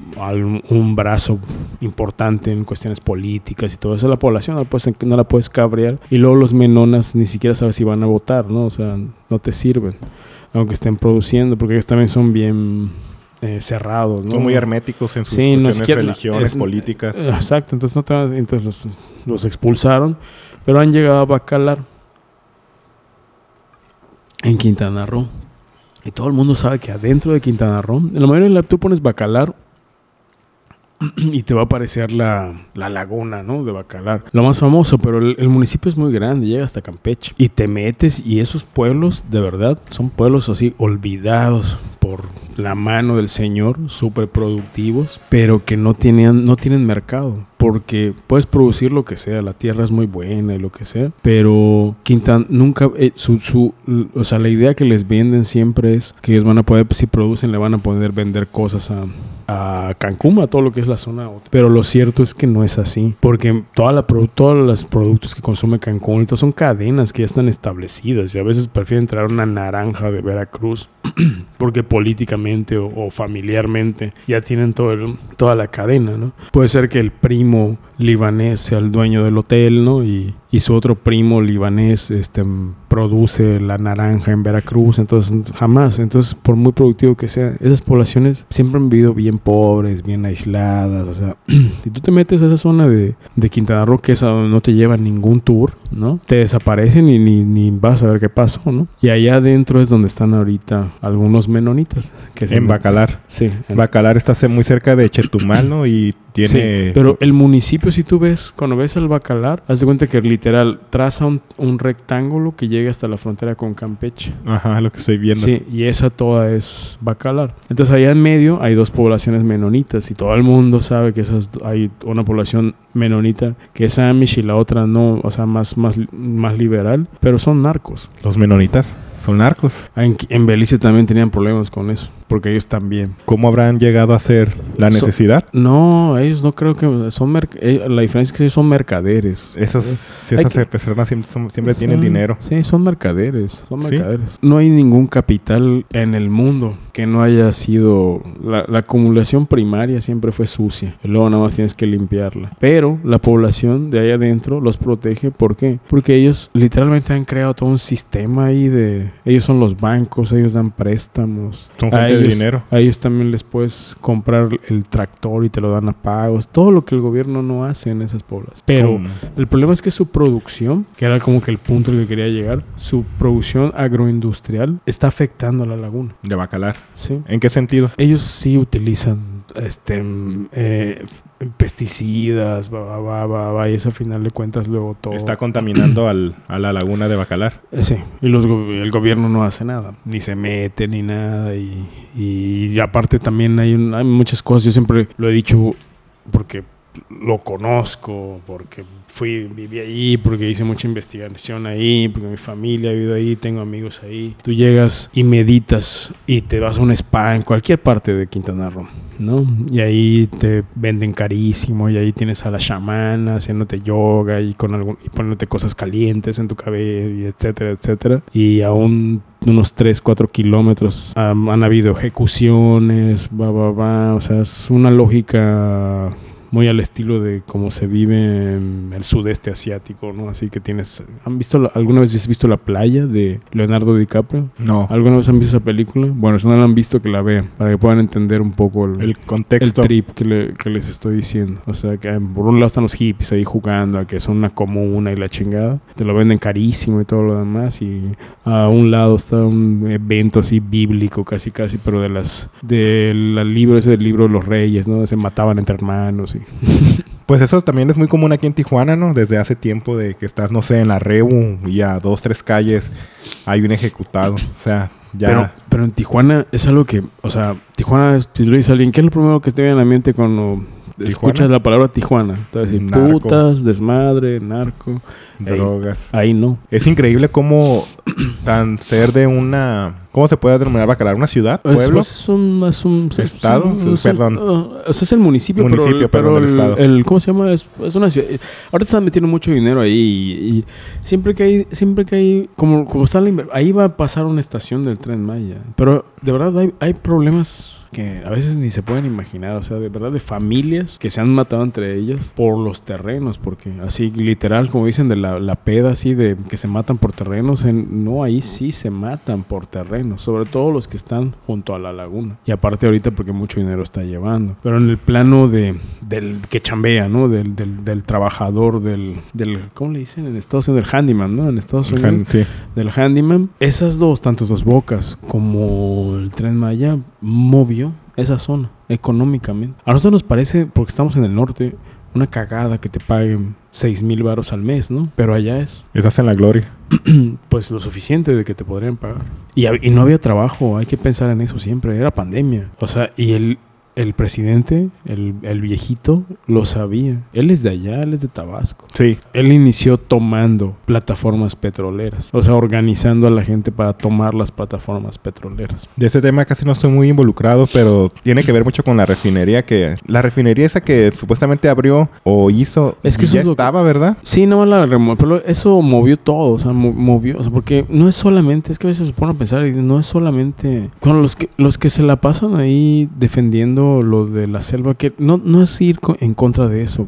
un brazo importante en cuestiones políticas y todo eso. La población no la puedes, no la puedes cabrear. Y luego los menonas ni siquiera sabes si van a votar, ¿no? O sea, no te sirven. Aunque estén produciendo, porque ellos también son bien eh, cerrados, ¿no? Son muy herméticos en sus Sí, cuestiones, religiones, es- políticas. Exacto, entonces, no te entonces los, los expulsaron, pero han llegado a Bacalar en Quintana Roo. Y todo el mundo sabe que adentro de Quintana Roo, en la mayoría de la tú pones Bacalar *clears throat* y te va a aparecer la, la laguna, ¿no? De Bacalar. Lo más famoso, pero el, municipio es muy grande, llega hasta Campeche. Y te metes y esos pueblos, de verdad, son pueblos así olvidados por la mano del Señor, súper productivos, pero que no, tenían, no tienen mercado. Porque puedes producir lo que sea, la tierra es muy buena y lo que sea, pero Quintan nunca, eh, su, su, o sea, la idea que les venden siempre es que ellos van a poder, si producen, le van a poder vender cosas a, a Cancún, a todo lo que es la zona. Pero lo cierto es que no es así, porque toda la, todos los productos que consume Cancún son cadenas que ya están establecidas y a veces prefieren traer una naranja de Veracruz *clears throat* porque políticamente o, o familiarmente ya tienen todo el- toda la cadena, ¿no? Puede ser que el primo libanés sea dueño del hotel, ¿no? Y, y su otro primo libanés este, produce la naranja en Veracruz, entonces jamás, entonces por muy productivo que sea, esas poblaciones siempre han vivido bien pobres, bien aisladas, o sea, *clears throat* si tú te metes a esa zona de, de Quintana Roo, que es a donde no te lleva ningún tour, ¿no? Te desaparecen y ni, ni vas a ver qué pasó, ¿no? Y allá adentro es donde están ahorita algunos menonitas. Que En Bacalar. Sí. en- Bacalar está muy cerca de Chetumal, ¿no? Y tiene... Sí, pero el municipio, si tú ves, cuando ves el Bacalar, haz de cuenta que literal traza un, un rectángulo que llega hasta la frontera con Campeche. Ajá, lo que estoy viendo. Sí, y esa toda es Bacalar. Entonces allá en medio hay dos poblaciones menonitas y todo el mundo sabe que esas hay una población menonita que es Amish y la otra no, o sea, más, más, más liberal, pero son narcos. Los menonitas son narcos. En, en Belice también tenían problemas con eso, porque ellos también. ¿Cómo habrán llegado a ser la So- necesidad? No, ellos no creo que son eh, la diferencia es que ellos son mercaderes. Esas, si Hay esas que- personas siempre, son- siempre tienen Son- dinero. Sí, son mercaderes, son ¿Sí? mercaderes. No hay ningún capital en el mundo que no haya sido... La, la acumulación primaria siempre fue sucia. Y luego nada más tienes que limpiarla. Pero la población de ahí adentro los protege. ¿Por qué? Porque ellos literalmente han creado todo un sistema ahí de... Ellos son los bancos, ellos dan préstamos. Son gente de dinero. A ellos también les puedes comprar el tractor y te lo dan a pagos. Todo lo que el gobierno no hace en esas poblaciones. Pero... ¿Cómo? El problema es que su producción, que era como que el punto al que quería llegar, su producción agroindustrial está afectando a la laguna. De Bacalar. ¿sí? ¿En qué sentido? Ellos sí utilizan este, mm, eh, pesticidas, va, va, va, va, y eso a final de cuentas luego todo... Está contaminando al, a la laguna de Bacalar. Eh, Sí, y los, el gobierno no hace nada, ni se mete ni nada. Y, y aparte también hay, un- hay muchas cosas, yo siempre lo he dicho porque lo conozco, porque fui, viví ahí, porque hice mucha investigación ahí, porque mi familia ha vivido ahí, tengo amigos ahí. Tú llegas y meditas y te vas a un spa en cualquier parte de Quintana Roo, ¿no? Y ahí te venden carísimo y ahí tienes a la chamana haciéndote yoga y con algún, y poniéndote cosas calientes en tu cabello y etcétera, etcétera. Y a un unos 3, 4 kilómetros han habido ejecuciones, va, va, va. O sea, es una lógica muy al estilo de cómo se vive en el sudeste asiático, ¿no? Así que tienes... ¿Han visto, alguna vez has visto La playa de Leonardo DiCaprio? No. ¿Alguna vez han visto esa película? Bueno, si no la han visto, que la vean, para que puedan entender un poco el, El el contexto. trip que, le- que les estoy diciendo. O sea, que por un lado están los hippies ahí jugando a que son una comuna y la chingada. Te lo venden carísimo y todo lo demás. Y a un lado está un evento así bíblico, casi casi, pero de las... Del libro ese del libro de los reyes, ¿no? Se mataban entre hermanos y... *laughs* Pues eso también es muy común aquí en Tijuana, ¿no? Desde hace tiempo de que estás, no sé, en la Rebu y a dos, tres calles hay un ejecutado. O sea, ya... Pero, pero en Tijuana es algo que, o sea, Tijuana, si lo dice alguien, ¿qué es lo primero que te viene a la mente cuando escuchas la palabra Tijuana? Te va a decir Narco. putas, desmadre, narco. Drogas. ahí no. Es increíble cómo tan ser de una... ¿Cómo se puede denominar Bacalar? ¿Una ciudad? ¿Pueblo? pues, es un, es un- es- ¿Estado? es un- Perdón. sea, es el municipio, Municipio, pero, el- perdón, pero del el, estado. el- ¿cómo se llama? Es, una ciudad. Ahorita están metiendo mucho dinero ahí y, y siempre que hay, siempre que hay, como, como está la ahí va a pasar una estación del tren Maya. Pero de verdad hay, hay problemas que a veces ni se pueden imaginar, o sea, de verdad de familias que se han matado entre ellas por los terrenos, porque así literal, como dicen de la, la peda así de que se matan por terrenos, en, no, ahí sí se matan por terrenos, sobre todo los que están junto a la laguna. Y aparte ahorita porque mucho dinero está llevando. Pero en el plano de del que chambea, ¿no? Del, del, del trabajador, del, del, ¿cómo le dicen? En Estados Unidos, del handyman, ¿no? En Estados Unidos Sí. del handyman, esas dos, tanto dos bocas como el tren Maya, movió esa zona económicamente. A nosotros nos parece, porque estamos en el norte, una cagada que te paguen 6 mil varos al mes, ¿no? Pero allá es, *clears throat* Estás en la gloria. pues, lo suficiente de que te podrían pagar. Y, y no había trabajo, hay que pensar en eso siempre, era pandemia. O sea, y el, el presidente, el, el viejito, lo sabía. Él es de allá, él es de Tabasco. Sí. Él inició tomando plataformas petroleras, o sea, organizando a la gente para tomar las plataformas petroleras. De ese tema casi no estoy muy involucrado, pero tiene que ver mucho con la refinería que... La refinería esa que supuestamente abrió o hizo... Es que eso ya es lo que- estaba, ¿verdad? Sí, no la remo- pero eso movió todo, o sea, mo- movió, o sea, porque no es solamente, es que a veces se pone a pensar y no es solamente, bueno, los que los que se la pasan ahí defendiendo lo de la selva, que no, no es ir en contra de eso,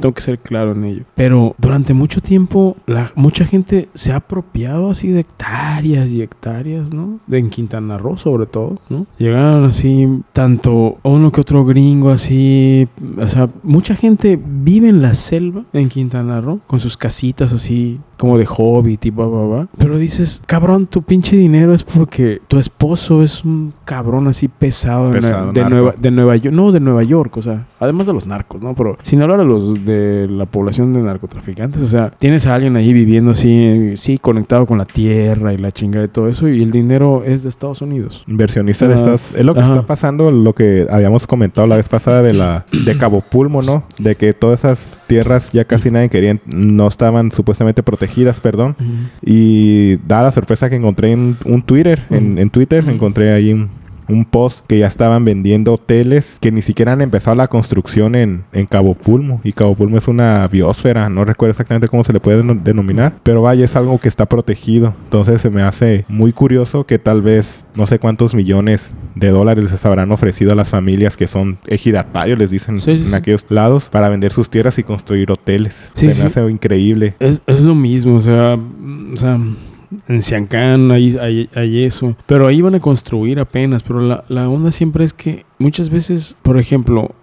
tengo que ser claro en ello, pero durante mucho tiempo la, mucha gente se ha apropiado así de hectáreas y hectáreas, ¿no? De en Quintana Roo sobre todo, ¿no? Llegaron así tanto uno que otro gringo así, o sea, mucha gente vive en la selva en Quintana Roo con sus casitas así como de hobbit y bla, bla, bla. Pero dices, cabrón, tu pinche dinero es porque tu esposo es un cabrón así pesado, de, Pesado, de narco. Nueva, de Nueva York. No, de Nueva York, o sea, además de los narcos, ¿no? Pero sin hablar de los de la población de narcotraficantes, o sea, tienes a alguien ahí viviendo así, sí, conectado con la tierra y la chinga de todo eso, y el dinero es de Estados Unidos. Inversionista de estas... Es lo que Ajá. está pasando, lo que habíamos comentado la vez pasada de la... De Cabo Pulmo, ¿no? De que todas esas tierras ya casi nadie quería... No estaban supuestamente protegidas, perdón. Y da la sorpresa que encontré en un Twitter, en, en Twitter encontré ahí un, un post que ya estaban vendiendo hoteles que ni siquiera han empezado la construcción en, en Cabo Pulmo. Y Cabo Pulmo es una biosfera, no recuerdo exactamente cómo se le puede deno- denominar, pero vaya, es algo que está protegido. Entonces se me hace muy curioso que tal vez no sé cuántos millones de dólares les habrán ofrecido a las familias que son ejidatarios, les dicen Sí, sí, en sí. aquellos lados, para vender sus tierras y construir hoteles. Se me hace increíble. Es, es lo mismo, o sea, o sea, en Siancán hay, hay, hay eso, pero ahí van a construir apenas, pero la, la onda siempre es que muchas veces, por ejemplo,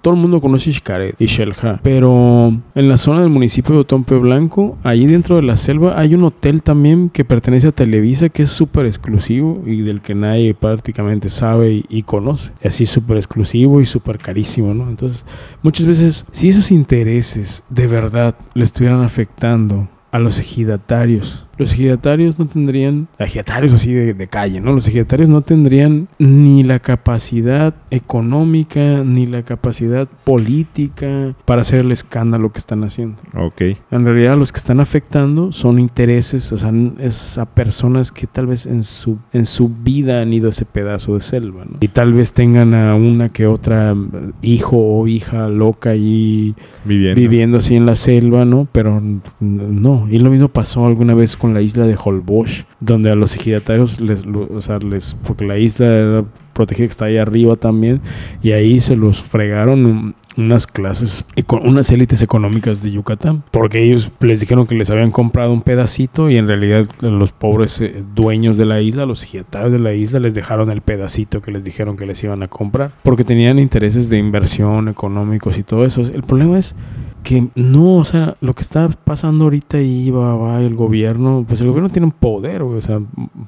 todo el mundo conoce Xcaret y Xelha, pero en la zona del municipio de Otompe Blanco, ahí dentro de la selva, hay un hotel también que pertenece a Televisa que es súper exclusivo y del que nadie prácticamente sabe y, y conoce. Y así súper exclusivo y súper carísimo, ¿no? Entonces, muchas veces, si esos intereses de verdad le estuvieran afectando a los ejidatarios, los ejidatarios no tendrían, ejidatarios así de, de calle, ¿no? Los ejidatarios no tendrían ni la capacidad económica, ni la capacidad política para hacer el escándalo que están haciendo. Ok. En realidad los que están afectando son intereses, o sea, es a personas que tal vez en su, en su vida han ido a ese pedazo de selva, ¿no? Y tal vez tengan a una que otra eh, hijo o hija loca y Viviendo. viviendo así en la selva, ¿no? Pero no. Y lo mismo pasó alguna vez con la isla de Holbox, donde a los ejidatarios les, o sea, les, porque la isla era protegida que está ahí arriba también, y ahí se los fregaron un- unas clases, unas élites económicas de Yucatán, porque ellos les dijeron que les habían comprado un pedacito y en realidad los pobres eh, dueños de la isla, los ejidatarios de la isla, les dejaron el pedacito que les dijeron que les iban a comprar, porque tenían intereses de inversión económicos y todo eso. El problema es que no, o sea, lo que está pasando ahorita ahí va, va el gobierno, pues el gobierno tiene un poder, güey, o sea,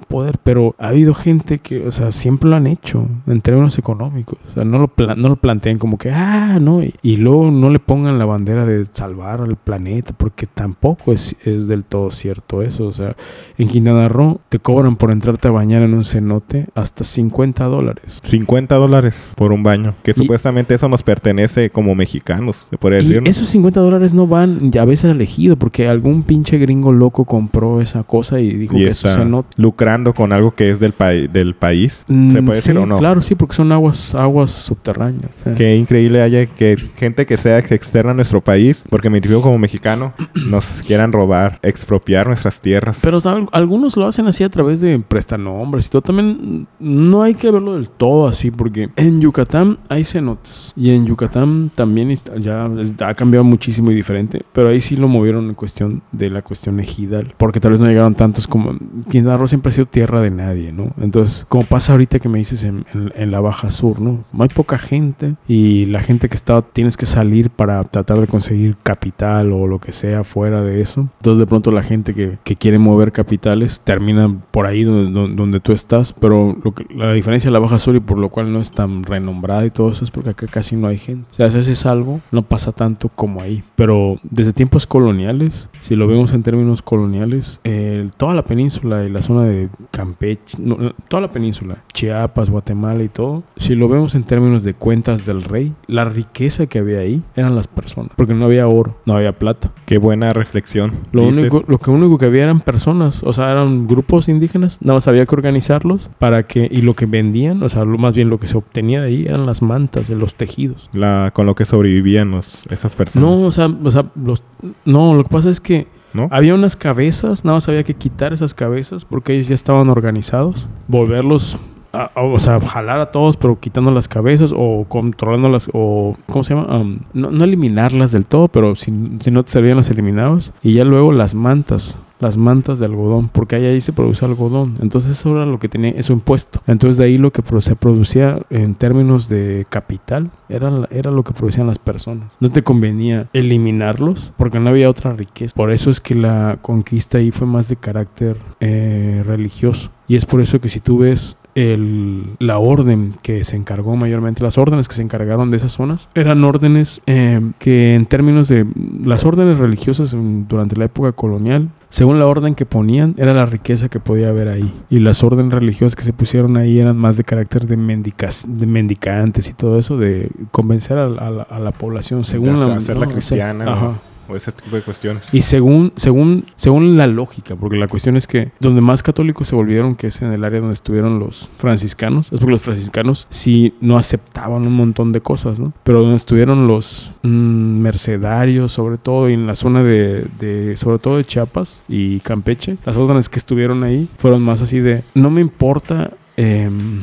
poder, pero ha habido gente que, o sea, siempre lo han hecho en términos económicos, o sea, no lo, pla- no lo planteen como que, ah, no, y, y luego no le pongan la bandera de salvar al planeta, porque tampoco es, es del todo cierto eso, o sea, en Quintana Roo te cobran por entrarte a bañar en un cenote hasta 50 dólares. 50 dólares por un baño. Que Y- supuestamente eso nos pertenece como mexicanos, se podría Y decir. ¿no? esos 50 dólares no van a veces elegido porque algún pinche gringo loco compró esa cosa y dijo y que eso está se nota. lucrando con algo que es del, pai- del país. ¿Se puede decir o no? Mm, Claro, sí, porque son aguas aguas subterráneas. sea. Qué increíble haya que gente que sea externa a nuestro país, porque me identifico como mexicano, *clears throat* nos quieran robar, expropiar nuestras tierras. Pero al- algunos lo hacen así a través de prestanombres y todo. También mm, no hay que verlo del todo así, porque en Yucatán hay cenotes. Y en Yucatán también ya ha cambiado muchísimo y diferente. Pero ahí sí lo movieron en cuestión de la cuestión ejidal. Porque tal vez no llegaron tantos como. Quintana Roo siempre ha sido tierra de nadie, ¿no? Entonces, como pasa ahorita que me dices en, en- la Baja Sur, ¿no? Hay poca gente y la gente que está, tienes que salir para tratar de conseguir capital o lo que sea fuera de eso. Entonces, de pronto la gente que, que quiere mover capitales termina por ahí donde, tú estás, pero lo la diferencia de la Baja Sur y por lo cual no es tan renombrada y todo eso es porque acá casi no hay gente. O sea, si haces algo, no pasa tanto como ahí. Pero desde tiempos coloniales, si lo vemos en términos coloniales, eh, toda la península y la zona de Campeche, no, toda la península, Chiapas, Guatemala y todo, si lo vemos en términos de cuentas del rey, la riqueza que había ahí eran las personas, porque no había oro, no había plata. Qué buena reflexión. Lo Dices, único, lo que único que había eran personas, o sea, eran grupos indígenas, nada más había que organizarlos para que, y lo que vendían, o sea, lo, más bien lo que se obtenía de ahí eran las mantas, los tejidos. la, con lo que sobrevivían los- esas personas. No, o sea, o sea, los, no, lo que pasa es que ¿No? había unas cabezas, nada más había que quitar esas cabezas porque ellos ya estaban organizados, volverlos, a- a- o sea, jalar a todos, pero quitando las cabezas o controlándolas, o, ¿cómo se llama? Um, no, no eliminarlas del todo, pero si, si no te servían las eliminabas. Y ya luego las mantas. Las mantas de algodón, porque ahí, ahí se produce algodón. Entonces eso era lo que tenía, eso impuesto. Entonces de ahí lo que se producía en términos de capital era, era lo que producían las personas. No te convenía eliminarlos porque no había otra riqueza. Por eso es que la conquista ahí fue más de carácter eh, religioso. Y es por eso que si tú ves el, la orden que se encargó mayormente, las órdenes que se encargaron de esas zonas, eran órdenes eh, que en términos de las órdenes religiosas en- durante la época colonial, según la orden que ponían, era la riqueza que podía haber ahí. Y las órdenes religiosas que se pusieron ahí eran más de carácter de, mendicas- de mendicantes y todo eso, de convencer a, la- a la, a la población según la, hacerla cristiana, ajá. O ese tipo de cuestiones. Y según, según, según la lógica, porque la cuestión es que donde más católicos se volvieron, que es en el área donde estuvieron los franciscanos, es porque los franciscanos sí no aceptaban un montón de cosas, ¿no? Pero donde estuvieron los mm, mercedarios, sobre todo, y en la zona de, de, sobre todo de Chiapas y Campeche, las órdenes que estuvieron ahí fueron más así de, no me importa... em,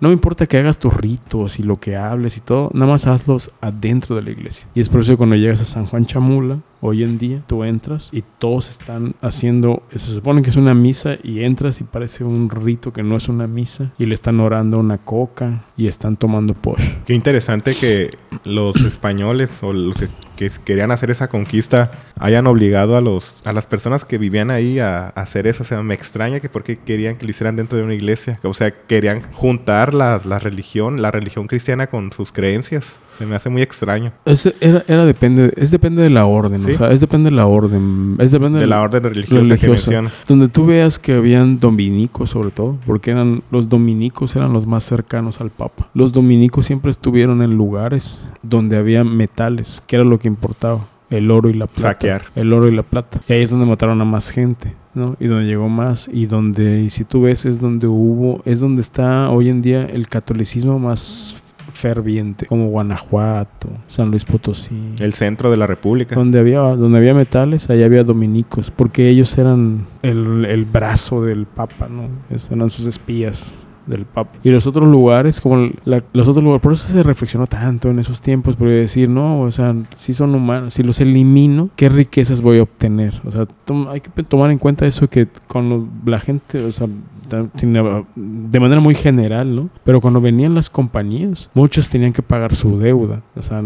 no me importa que hagas tus ritos y lo que hables y todo, nada más hazlos adentro de la iglesia. Y es por eso que cuando llegas a San Juan Chamula, hoy en día, tú entras y todos están haciendo, se supone que es una misa y entras y parece un rito que no es una misa y le están orando una coca y están tomando posh. Qué interesante que los *clears throat* españoles o los que, que querían hacer esa conquista hayan obligado a los a las personas que vivían ahí a, a hacer eso. O sea, me extraña que porque querían que lo hicieran dentro de una iglesia. O sea, querían juntar las- la religión, la religión cristiana con sus creencias. Se me hace muy extraño. Es, era, era depende, es depende de la orden, Sí. o sea, es depende de la orden, es depende De la orden religiosa, que religiosa. mencionas. Donde tú veas que habían dominicos sobre todo, porque eran los dominicos eran los más cercanos al Papa. Los dominicos siempre estuvieron en lugares donde había metales, que era lo que importaba, el oro y la plata. Saquear. El oro y la plata. Y ahí es donde mataron a más gente, ¿no? Y donde llegó más y donde y si tú ves es donde hubo, es donde está hoy en día el catolicismo más ferviente, como Guanajuato, San Luis Potosí. El centro de la República. Donde había, donde había metales, allá había dominicos, porque ellos eran el, el brazo del Papa, ¿no? Eran sus espías del Papa. Y los otros lugares, como la- los otros lugares, por eso se reflexionó tanto en esos tiempos, porque decir, no, o sea, si son humanos, si los elimino, ¿qué riquezas voy a obtener? O sea, hay que tomar en cuenta eso que cuando la gente, o sea, de manera muy general, ¿no? Pero cuando venían las compañías, muchos tenían que pagar su deuda, o sea,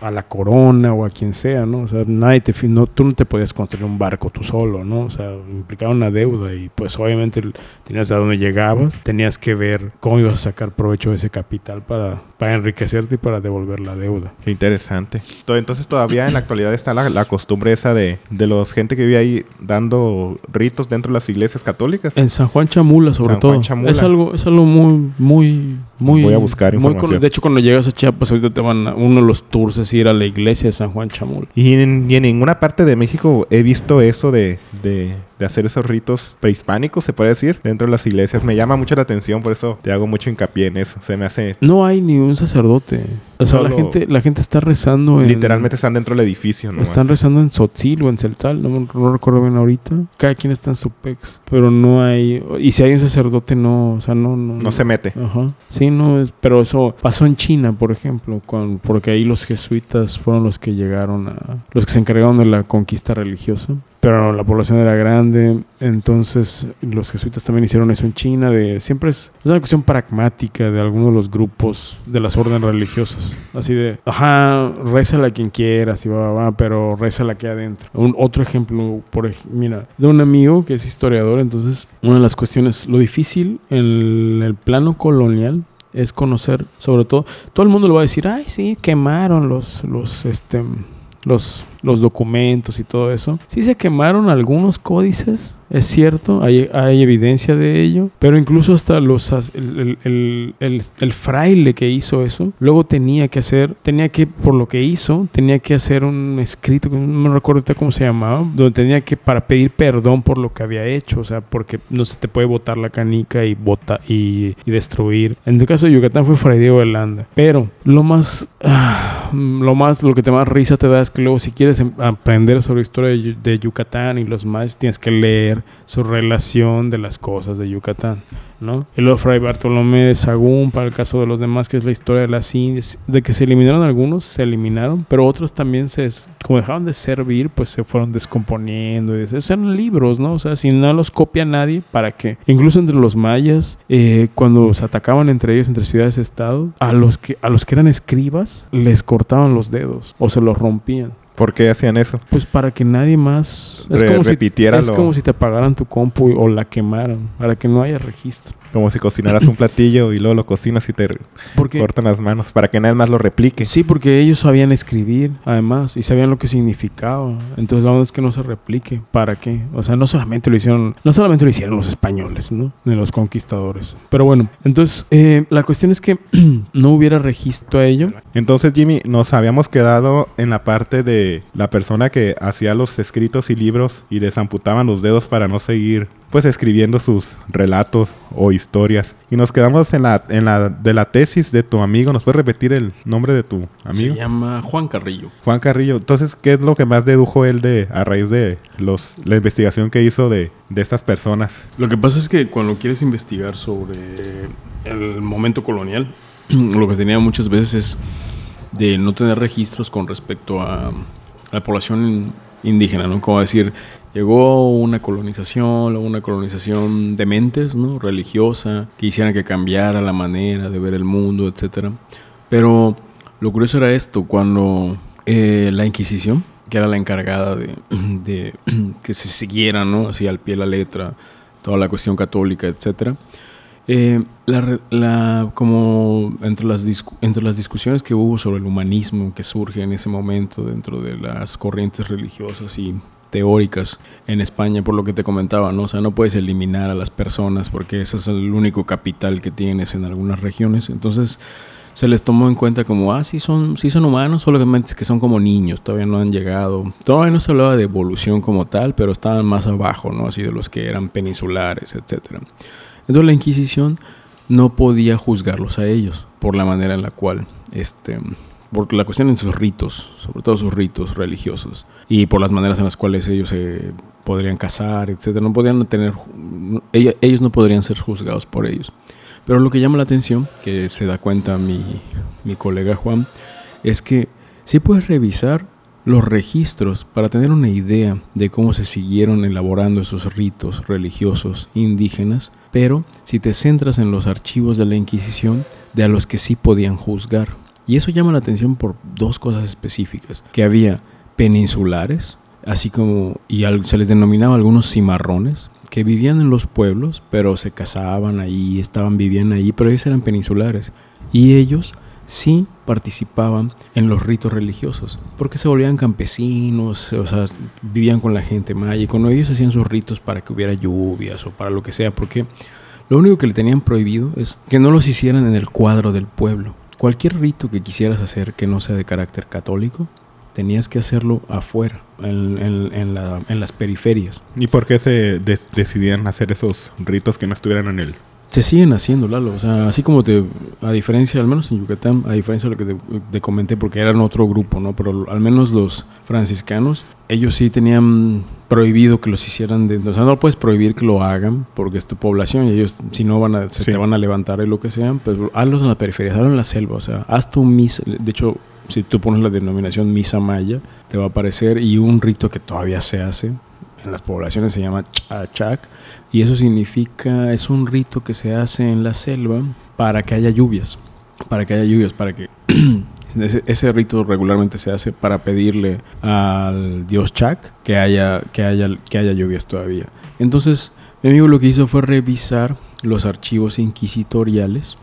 a la corona o a quien sea, ¿no? O sea, nadie te, no, tú no te podías construir un barco tú solo, ¿no? O sea, implicaba una deuda y pues obviamente tenías a dónde llegabas, tenías que ver cómo ibas a sacar provecho de ese capital para, para enriquecerte y para devolver la deuda. Qué interesante. To- Entonces todavía en la actualidad está la, la costumbre esa de, de los gente que vive ahí dando ritos dentro de las iglesias católicas. En San Juan Chamula, sobre San todo. Juan Chamula. Es algo, es algo muy, muy, muy. Voy a buscar muy información. con- de hecho, cuando llegas a Chiapas, ahorita te van a, uno de los tours es ir a la iglesia de San Juan Chamula. Y en, y en ninguna parte de México he visto eso de, de- de hacer esos ritos prehispánicos, se puede decir, dentro de las iglesias. Me llama mucho la atención, por eso te hago mucho hincapié en eso. Se me hace... No hay ni un sacerdote. O sea, la gente, la gente está rezando en. Literalmente están dentro del edificio, ¿no? Están rezando en Sotzil o en Celtal, no, no recuerdo bien ahorita. Cada quien está en su pex. Pero no hay. Y si hay un sacerdote, no. O sea, no. No, No se mete. Ajá. Sí, no es. Pero eso pasó en China, por ejemplo. Con, porque ahí los jesuitas fueron los que llegaron a. Los que se encargaron de la conquista religiosa. Pero la población era grande. Entonces, los jesuitas también hicieron eso en China. De, siempre es, una cuestión pragmática de algunos de los grupos de las órdenes religiosas. Así de, ajá, rézala a quien quieras y va, va, pero rézala aquí adentro. Un, otro ejemplo, por mira, de un amigo que es historiador. Entonces, una de las cuestiones, lo difícil en el plano colonial es conocer, sobre todo, todo el mundo le va a decir, ay, sí, quemaron los, los, este, los, los documentos y todo eso. Sí se quemaron algunos códices, es cierto, hay, evidencia de ello, pero incluso hasta los, el, el- el- fraile que hizo eso, luego tenía que hacer, tenía que, por lo que hizo, tenía que hacer un escrito, no me recuerdo cómo se llamaba, donde tenía que, para pedir perdón por lo que había hecho, o sea, porque no se te puede botar la canica y, bota, y, destruir. En el caso de Yucatán fue Fray Diego de Landa, pero lo más, ah, lo más, lo que te más risa te da es que luego si quieres em- aprender sobre la historia de, de Yucatán y los más, tienes que leer su relación de las cosas de Yucatán. ¿no? Y luego Fray Bartolomé de Sagún, para el caso de los demás, que es la historia de las Indias, de que se eliminaron algunos, se eliminaron, pero otros también se, como dejaron de servir, pues se fueron descomponiendo. Y esos eran libros, ¿no? O sea, si no los copia nadie, ¿para qué? Incluso entre los mayas, eh, cuando se atacaban entre ellos, entre ciudades-estado, a los que a los que eran escribas, les cortaban los dedos o se los rompían. ¿Por qué hacían eso? Pues para que nadie más... Es, Re- como si, es como si te apagaran tu compu y- o la quemaran, para que no haya registro. Como si cocinaras un platillo y luego lo cocinas y te Porque, cortan las manos para que nadie más lo replique. sí, porque ellos sabían escribir, además, y sabían lo que significaba. Entonces, la onda es que no se replique. ¿Para qué? O sea, no solamente lo hicieron, no solamente lo hicieron los españoles, ¿no? Ni los conquistadores. Pero bueno, entonces, eh, la cuestión es que *clears throat* no hubiera registro a ello. Entonces, Jimmy, nos habíamos quedado en la parte de la persona que hacía los escritos y libros y desamputaban los dedos para no seguir, pues, escribiendo sus relatos o historias. Y nos quedamos en la, en la de la tesis de tu amigo. ¿Nos puedes repetir el nombre de tu amigo? Se llama Juan Carrillo. Juan Carrillo. Entonces, ¿qué es lo que más dedujo él de a raíz de los la investigación que hizo de, de estas personas? Lo que pasa es que cuando quieres investigar sobre el momento colonial, *clears throat* lo que tenía muchas veces es de no tener registros con respecto a, a la población indígena, ¿no? Como decir, llegó una colonización, una colonización de mentes, ¿no? Religiosa, que que cambiara la manera de ver el mundo, etcétera. Pero lo curioso era esto, cuando eh, la Inquisición, que era la encargada de, *clears throat* de *clears throat* que se siguiera, ¿no? Así al pie de la letra, toda la cuestión católica, etcétera. Eh, la, la- como entre las, entre las discusiones que hubo sobre el humanismo que surge en ese momento dentro de las corrientes religiosas y teóricas en España, por lo que te comentaba, ¿no? O sea, no puedes eliminar a las personas porque ese es el único capital que tienes en algunas regiones. Entonces, se les tomó en cuenta como, ah, sí son, sí son humanos, solamente es que son como niños, todavía no han llegado. Todavía no se hablaba de evolución como tal, pero estaban más abajo, ¿no? Así de los que eran peninsulares, etcétera. Entonces la Inquisición no podía juzgarlos a ellos. por la manera en la cual, este, por la cuestión en sus ritos, sobre todo sus ritos religiosos, y por las maneras en las cuales ellos se podrían casar, etcétera, no podrían tener, ellos no podrían ser juzgados por ellos. Pero lo que llama la atención, que se da cuenta mi, mi colega Juan, es que sí puedes revisar los registros para tener una idea de cómo se siguieron elaborando esos ritos religiosos indígenas, pero si te centras en los archivos de la Inquisición, de a los que sí podían juzgar. Y eso llama la atención por dos cosas específicas, que había peninsulares, así como, y se les denominaba algunos cimarrones, que vivían en los pueblos, pero se casaban ahí, estaban viviendo ahí, pero ellos eran peninsulares. Y ellos sí participaban en los ritos religiosos, porque se volvían campesinos, o sea, vivían con la gente maya y con ellos hacían sus ritos para que hubiera lluvias o para lo que sea, porque lo único que le tenían prohibido es que no los hicieran en el cuadro del pueblo. Cualquier rito que quisieras hacer que no sea de carácter católico, tenías que hacerlo afuera, en, las periferias. ¿Y por qué se decidían hacer esos ritos que no estuvieran en el se siguen haciendo, Lalo. O sea, así como te, a diferencia, al menos en Yucatán, a diferencia de lo que te, comenté, porque eran otro grupo, ¿no? Pero al menos los franciscanos, ellos sí tenían prohibido que los hicieran dentro. O sea, no puedes prohibir que lo hagan porque es tu población y ellos, si no, van a, se te van a levantar y lo que sea, pues hazlos en la periferia, hazlo en la selva. O sea, haz tu misa. De hecho, si tú pones la denominación misa maya, te va a aparecer y un rito que todavía se hace en las poblaciones se llama chachak y eso significa, es un rito que se hace en la selva para que haya lluvias, para que haya lluvias, para que *clears throat* ese, rito regularmente se hace para pedirle al dios Chak que haya, que haya, que haya lluvias todavía. Entonces, mi amigo lo que hizo fue revisar los archivos inquisitoriales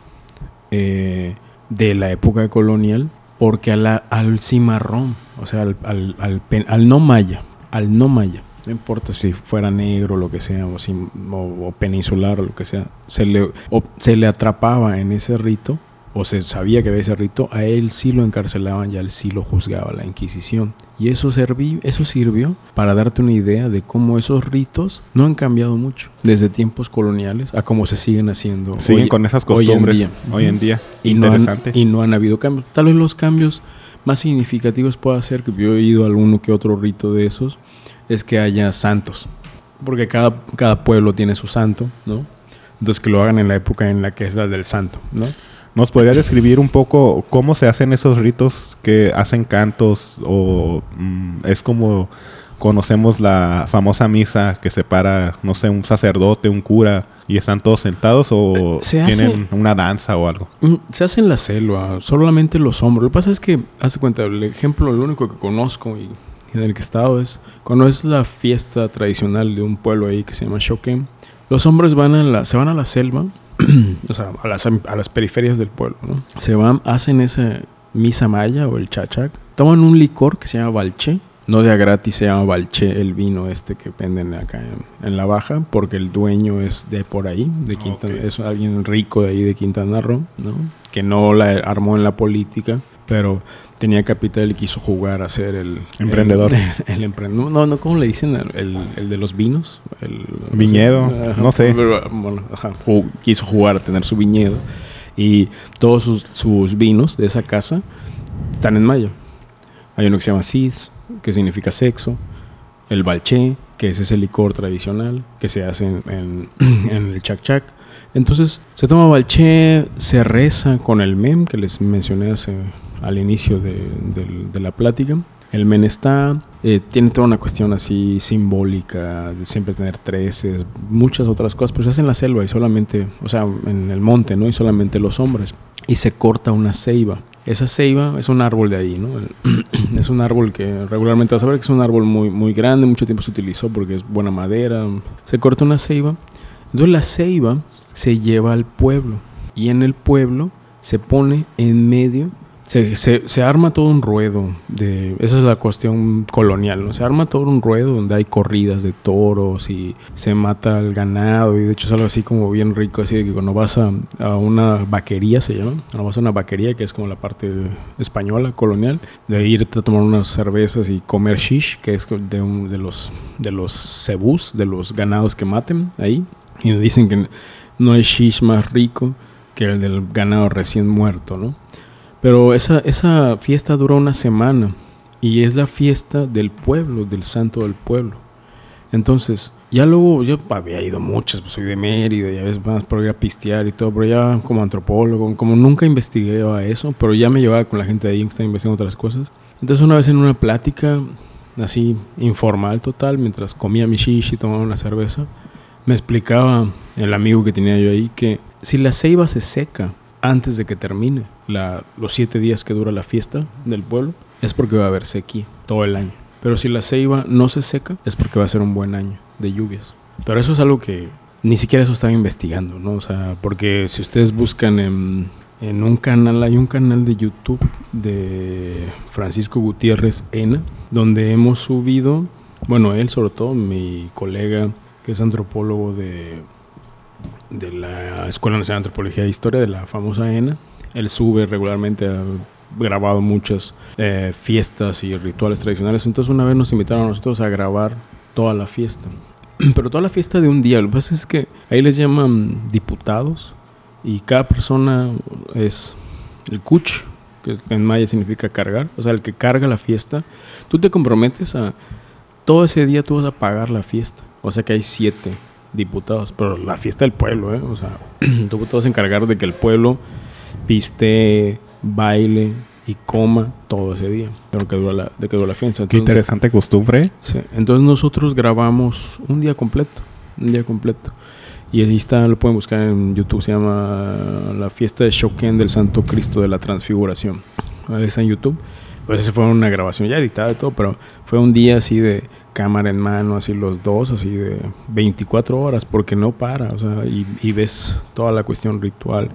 eh, de la época colonial, porque al cimarrón, o sea, al, al, al no maya, al no maya, no importa si fuera negro o lo que sea, o, peninsular o lo que sea, se le, se le atrapaba en ese rito, o se sabía que había ese rito, a él sí lo encarcelaban y a él sí lo juzgaba la Inquisición. Y eso, serví, eso sirvió para darte una idea de cómo esos ritos no han cambiado mucho desde tiempos coloniales a cómo se siguen haciendo. Siguen con esas costumbres hoy en día. Y, Interesante. y no han habido cambios. Tal vez los cambios más significativos pueda ser, que yo he oído alguno que otro rito de esos, es que haya santos. Porque cada, cada pueblo tiene su santo, ¿no? Entonces que lo hagan en la época en la que es la del santo, ¿no? ¿Nos podría describir un poco cómo se hacen esos ritos que hacen cantos o mm, es como conocemos la famosa misa que separa, no sé, un sacerdote, un cura y están todos sentados o eh, tienen una danza o algo? Mm, se hace en la selva, solamente los hombros. Lo que pasa es que, hace cuenta, el ejemplo, el único que conozco y en el que he estado es cuando es la fiesta tradicional de un pueblo ahí que se llama Shokem. Los hombres van a la, se van a la selva, *clears throat* o sea, a las, a las periferias del pueblo, ¿no? Se van, hacen esa misa maya o el chachac, toman un licor que se llama balché, no de a gratis se llama balché el vino este que venden acá en, la baja, porque el dueño es de por ahí, de Quintana, es alguien rico de ahí de Quintana Roo, ¿no? Que no la armó en la política, pero tenía capital y quiso jugar a ser el emprendedor. El, *laughs* emprendedor. No, no, ¿cómo le dicen? El, el de los vinos. El, viñedo, no sé. bueno, ajá, quiso jugar a tener su viñedo. Y todos sus, sus, vinos de esa casa están en mayo. Hay uno que se llama Cis, que significa sexo. El Balché, que es ese licor tradicional que se hace en, en, *clears throat* en el Chac Chac. Entonces se toma Balché, se reza con el mem que les mencioné hace al inicio de, la plática. El men está, eh, tiene toda una cuestión así simbólica, de siempre tener treces, muchas otras cosas, pero se hace en la selva y solamente, o sea, en el monte, ¿no? Y solamente los hombres. Y se corta una ceiba. Esa ceiba es un árbol de ahí, ¿no? *clears throat* es un árbol que regularmente vas a ver que es un árbol muy, muy grande, mucho tiempo se utilizó porque es buena madera. Se corta una ceiba. Entonces la ceiba se lleva al pueblo y en el pueblo se pone en medio se, se, arma todo un ruedo de esa es la cuestión colonial ¿no? se arma todo un ruedo donde hay corridas de toros y se mata al ganado y de hecho es algo así como bien rico así de que cuando vas a, a una vaquería se llama cuando vas a una vaquería que es como la parte española colonial de irte a tomar unas cervezas y comer shish que es de, un, de los de los cebús de los ganados que maten ahí y dicen que no hay shish más rico que el del ganado recién muerto, ¿no? Pero esa, esa fiesta dura una semana y es la fiesta del pueblo, del santo del pueblo. Entonces, ya luego, yo había ido muchas, pues soy de Mérida, ya ves más por ir a pistear y todo, pero ya como antropólogo, como nunca investigué a eso, pero ya me llevaba con la gente de ahí que estaba investigando otras cosas. Entonces una vez en una plática, así informal total, mientras comía mi shishi y tomaba una cerveza, me explicaba el amigo que tenía yo ahí que si la ceiba se seca antes de que termine la, los siete días que dura la fiesta del pueblo, es porque va a haber sequía todo el año. Pero si la ceiba no se seca, es porque va a ser un buen año de lluvias. Pero eso es algo que ni siquiera eso estaba investigando, ¿no? O sea, porque si ustedes buscan en, en un canal, hay un canal de YouTube de Francisco Gutiérrez Ena, donde hemos subido, bueno, él sobre todo, mi colega que es antropólogo de, de la Escuela Nacional de Antropología e Historia, de la famosa ENA, él sube regularmente a grabado muchas eh, fiestas y rituales tradicionales. Entonces una vez nos invitaron a nosotros a grabar toda la fiesta. *clears throat* Pero toda la fiesta de un día. Lo que pasa es que ahí les llaman diputados y cada persona es el kuch, que en maya significa cargar, o sea, el que carga la fiesta. Tú te comprometes a todo ese día tú vas a pagar la fiesta. O sea que hay siete diputados, pero la fiesta del pueblo, ¿eh? O sea, *clears throat* tú te vas a encargar de que el pueblo piste, baile y coma todo ese día de que dura la, de que dura la fiesta. Qué interesante costumbre. Sí. Entonces nosotros grabamos un día completo, un día completo. Y ahí está, lo pueden buscar en YouTube, se llama La fiesta de Shoken del Santo Cristo de la Transfiguración. Ahí está en YouTube. Pues esa fue una grabación ya editada y todo, pero fue un día así de cámara en mano, así los dos, así de 24 horas, porque no para, o sea, y, ves toda la cuestión ritual,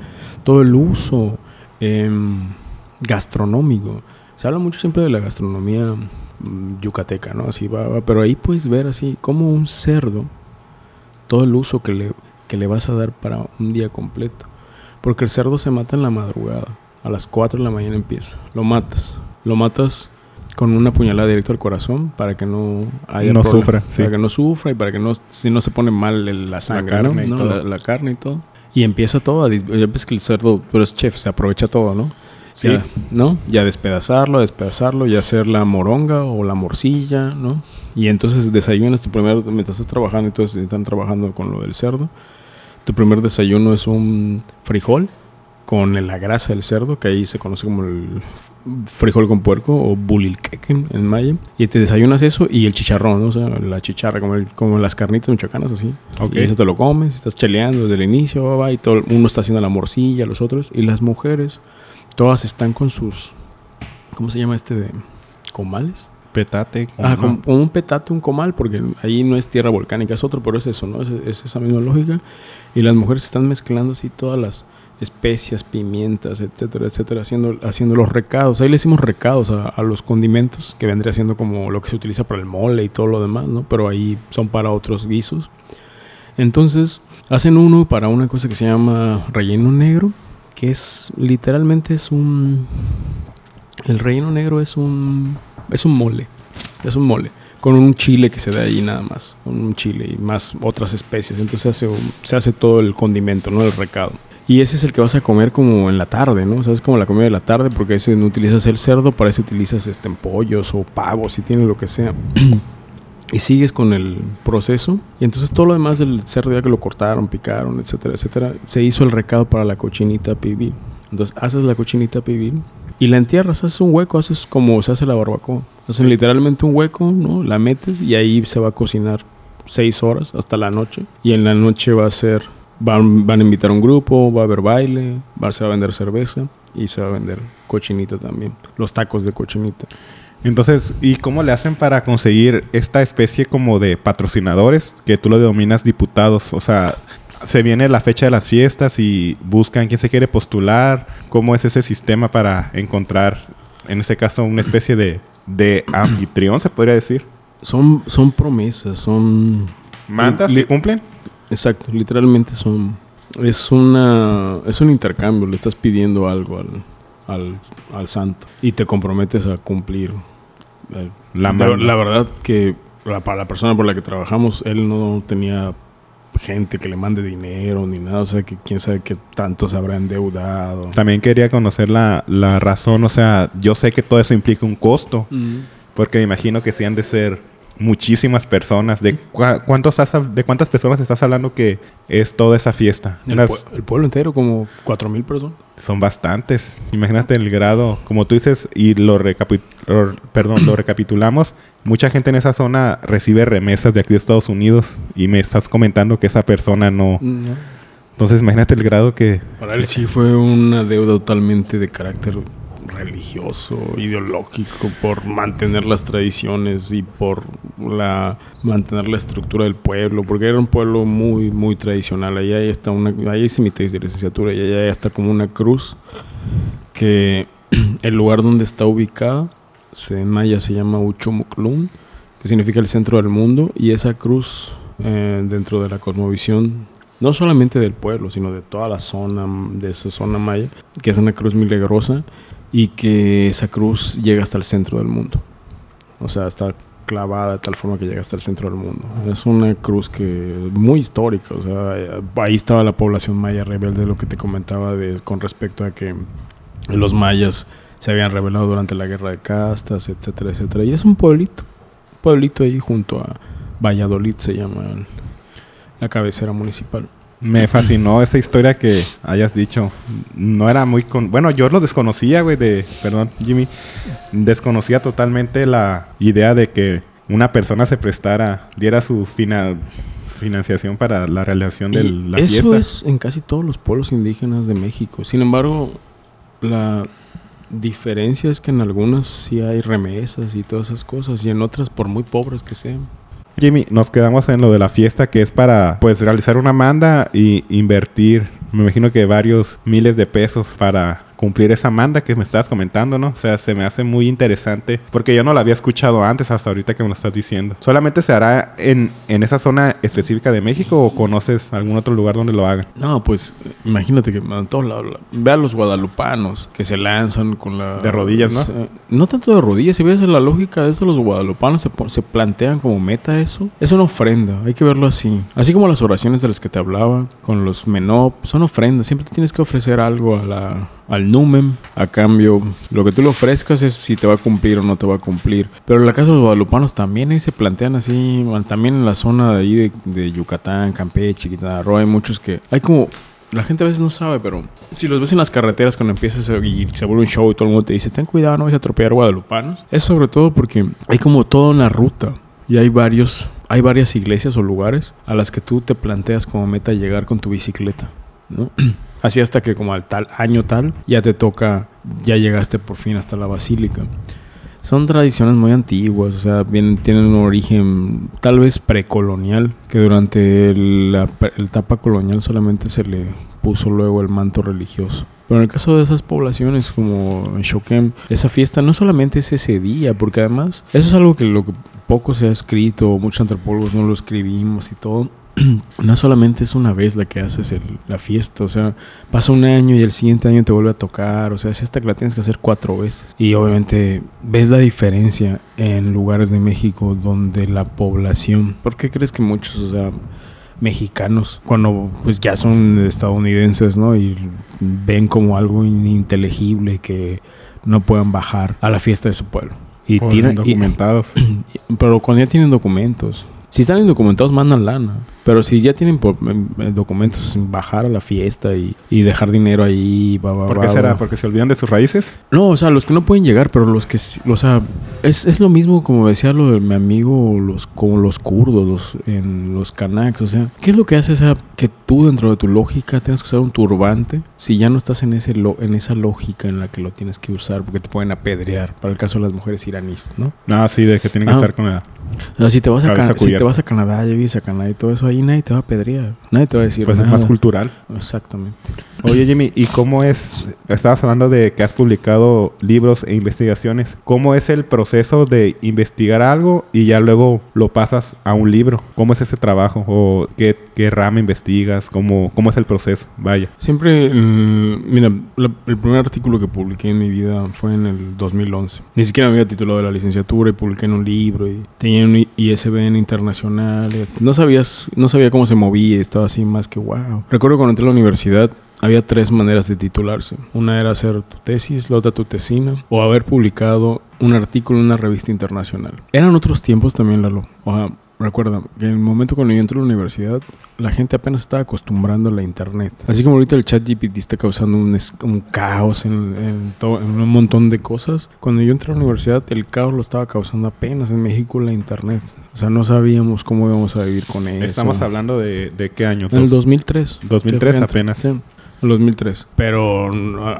todo el uso Em, gastronómico. Se habla mucho siempre de la gastronomía mm, yucateca, ¿no? Así va, pero ahí puedes ver así como un cerdo, todo el uso que le, que le vas a dar para un día completo. Porque el cerdo se mata en la madrugada, a las 4 de la mañana empieza. Lo matas, lo matas con una puñalada directo al corazón para que no haya no sufra, para que no sufra y para que no si no se pone mal la sangre, la carne y todo. Y empieza todo. Ya ves que el cerdo, tú eres chef, se aprovecha todo, ¿no? Sí. Ya, ¿No? Ya despedazarlo, despedazarlo, ya hacer la moronga o la morcilla, ¿no? Y entonces desayunas tu primer, mientras estás trabajando, entonces están trabajando con lo del cerdo. Tu primer desayuno es un frijol con la grasa del cerdo, que ahí se conoce como el frijol con puerco o bulilquequen en maya. Y te desayunas eso y el chicharrón, ¿no? o sea, la chicharra, como, como las carnitas michoacanas, así. Y eso te lo comes, estás cheleando desde el inicio, va, y todo, uno está haciendo la morcilla, los otros. Y las mujeres, todas están con sus, ¿cómo se llama este de comales? Petate. Ah, como, un petate, un comal, porque ahí no es tierra volcánica, es otro, pero es eso, ¿no? Es, es esa misma lógica. Y las mujeres están mezclando así todas las especias, pimientas, etcétera, etcétera, haciendo, haciendo los recados. Ahí le hicimos recados a, los condimentos, que vendría siendo como lo que se utiliza para el mole y todo lo demás, ¿no? Pero ahí son para otros guisos. Entonces, hacen uno para una cosa que se llama relleno negro, que es literalmente es un... El relleno negro es un... es un mole, es un mole con un chile que se da ahí nada más, con un chile y más otras especies. Entonces se hace, se hace todo el condimento, ¿no? El recado. Y ese es el que vas a comer como en la tarde, ¿no? O sea, como la comida de la tarde porque ese no utilizas el cerdo, para eso utilizas este, pollos o pavos, si tienes lo que sea. *clears throat* y sigues con el proceso. Y entonces todo lo demás del cerdo ya que lo cortaron, picaron, etcétera, etcétera, se hizo el recado para la cochinita pibil. Entonces haces la cochinita pibil y la entierras, haces un hueco, haces como se hace la barbacoa. Haces literalmente un hueco, ¿no? La metes y ahí se va a cocinar seis horas hasta la noche. Y en la noche va a ser Van, van, a invitar un grupo, va a haber baile, va, se va a vender cerveza y se va a vender cochinita también, los tacos de cochinita. Entonces, ¿y cómo le hacen para conseguir esta especie como de patrocinadores que tú lo denominas diputados? O sea, se viene la fecha de las fiestas y buscan quién se quiere postular. ¿Cómo es ese sistema para encontrar, en ese caso, una especie de, de anfitrión, se podría decir? Son, son promesas, son... ¿Mantas que cumplen? Exacto, literalmente son... Es, una, es un intercambio, le estás pidiendo algo al, al, al santo y te comprometes a cumplir. Eh, la, la, verdad que para la persona por la que trabajamos, él no tenía gente que le mande dinero ni nada. O sea, que quién sabe qué tanto se habrá endeudado. También quería conocer la, la razón. O sea, yo sé que todo eso implica un costo. Porque me imagino que sí han de ser muchísimas personas. ¿De, cuántos ¿De cuántas personas estás hablando que es toda esa fiesta? El, pueblo entero, como cuatro mil personas. Son bastantes. Imagínate el grado, como tú dices, y lo, perdón, lo recapitulamos. Mucha gente en esa zona recibe remesas de aquí de Estados Unidos y me estás comentando que esa persona no. Entonces, imagínate el grado que. Para él sí fue una deuda totalmente de carácter religioso, ideológico, por mantener las tradiciones y por la mantener la estructura del pueblo, porque era un pueblo muy, muy tradicional. Ahí está una, ahí hice mi tesis de licenciatura y allá está como una cruz que *clears throat* el lugar donde está ubicada en maya se llama Uchomuclún, que significa el centro del mundo, y esa cruz eh, dentro de la cosmovisión no solamente del pueblo, sino de toda la zona, de esa zona maya, que es una cruz milagrosa, y que esa cruz llega hasta el centro del mundo. O sea, está clavada de tal forma que llega hasta el centro del mundo. Es una cruz que muy histórica, o sea, ahí estaba la población maya rebelde, lo que te comentaba de, con respecto a que los mayas se habían rebelado durante la guerra de castas, etcétera, etcétera. Y es un pueblito, un pueblito ahí junto a Valladolid se llama la cabecera municipal. Me fascinó esa historia que hayas dicho. No era muy con... Bueno, yo lo desconocía, güey, de... Perdón, Jimmy. Desconocía totalmente la idea de que una persona se prestara, diera su financiación para la realización de la fiesta. Eso es en casi todos los pueblos indígenas de México. Sin embargo, la diferencia es que en algunas sí hay remesas y todas esas cosas y en otras por muy pobres que sean. Jimmy, nos quedamos en lo de la fiesta que es para pues realizar una manda y invertir, me imagino que varios miles de pesos para cumplir esa manda que me estabas comentando, ¿no? O sea, se me hace muy interesante porque yo no la había escuchado antes hasta ahorita que me lo estás diciendo. ¿Solamente se hará en, en esa zona específica de México o conoces algún otro lugar donde lo hagan? No, pues imagínate que en todos lados, ve a los guadalupanos que se lanzan con la... De rodillas, ¿no? no tanto de rodillas, si ves la lógica de eso, los guadalupanos se, se plantean como meta eso. Es una ofrenda, hay que verlo así. Así como las oraciones de las que te hablaba, con los menop, son ofrendas, siempre te tienes que ofrecer algo a la al numen. A cambio, lo que tú le ofrezcas es si te va a cumplir o no te va a cumplir. Pero en la casa de los guadalupanos también ahí se plantean así, también en la zona de ahí de, Yucatán, Campeche, Quintana Roo, hay muchos que hay como la gente a veces no sabe, pero si los ves en las carreteras cuando empiezas y se vuelve un show y todo el mundo te dice, ten cuidado, no vas a atropellar guadalupanos. Es sobre todo porque hay como toda una ruta y hay varios, hay varias iglesias o lugares a las que tú te planteas como meta llegar con tu bicicleta, ¿no? *clears throat* Así hasta que como al tal año tal, ya te toca, ya llegaste por fin hasta la basílica. Son tradiciones muy antiguas, o sea, tienen un origen tal vez precolonial, que durante la, etapa colonial solamente se le puso luego el manto religioso. Pero en el caso de esas poblaciones como Shokem, esa fiesta no solamente es ese día, porque además eso es algo que lo poco se ha escrito, muchos antropólogos no lo escribimos y todo, *clears throat* no solamente es una vez la que haces la fiesta, o sea, pasa un año y el siguiente año te vuelve a tocar, o sea, es esta que la tienes que hacer cuatro veces. Y obviamente ves la diferencia en lugares de México donde la población, ¿por qué crees que muchos, o sea, mexicanos, cuando pues ya son estadounidenses, ¿no? Y ven como algo ininteligible que no puedan bajar a la fiesta de su pueblo. Y tienen documentados. *clears throat* pero cuando ya tienen documentos, si están indocumentados, mandan lana. Pero si ya tienen por, em, eh, documentos, bajar a la fiesta y, dejar dinero ahí. ¿Por qué será? ¿Porque se olvidan de sus raíces? No, o sea, los que no pueden llegar, pero los que. O sea, es, es lo mismo como decía lo de mi amigo, los, como los kurdos, los, en los kanaks. O sea, ¿qué es lo que hace? O sea, que tú dentro de tu lógica tengas que usar un turbante si ya no estás en, ese en esa lógica en la que lo tienes que usar porque te pueden apedrear. Para el caso de las mujeres iraníes, ¿no? Ah, sí, de que tienen que ah. estar con la. O sea, si te vas a, si te vas a Canadá, vives a Canadá y todo eso, ahí nadie te va a pedrear. Nadie te va a decir Pues es más cultural. Exactamente. Oye, Jimmy, ¿y cómo es? Estabas hablando de que has publicado libros e investigaciones. ¿Cómo es el proceso de investigar algo y ya luego lo pasas a un libro? ¿Cómo es ese trabajo? ¿O qué, qué rama investigas? ¿Cómo, ¿Cómo es el proceso? Vaya. Siempre, mm, mira, la- el primer artículo que publiqué en mi vida fue en el 2011. Ni siquiera me había titulado de la licenciatura y publiqué en un libro y tenía un ISBN internacional. No sabías, no sabía cómo se movía estaba así más que wow. Recuerdo cuando entré a la universidad había tres maneras de titularse. Una era hacer tu tesis, la otra tu tesina, o haber publicado un artículo en una revista internacional. Eran otros tiempos también, Lalo. O sea, recuerda que en el momento cuando yo entré a la universidad, la gente apenas estaba acostumbrando a la internet. Así como ahorita el chat GPT está causando un, un caos en, en to- en un montón de cosas. Cuando yo entré a la universidad, el caos lo estaba causando apenas en México la internet. O sea, no sabíamos cómo íbamos a vivir con eso. Estamos hablando de, de qué año? En el 2003. 2003 Que fue apenas. Sí, el 2003. Pero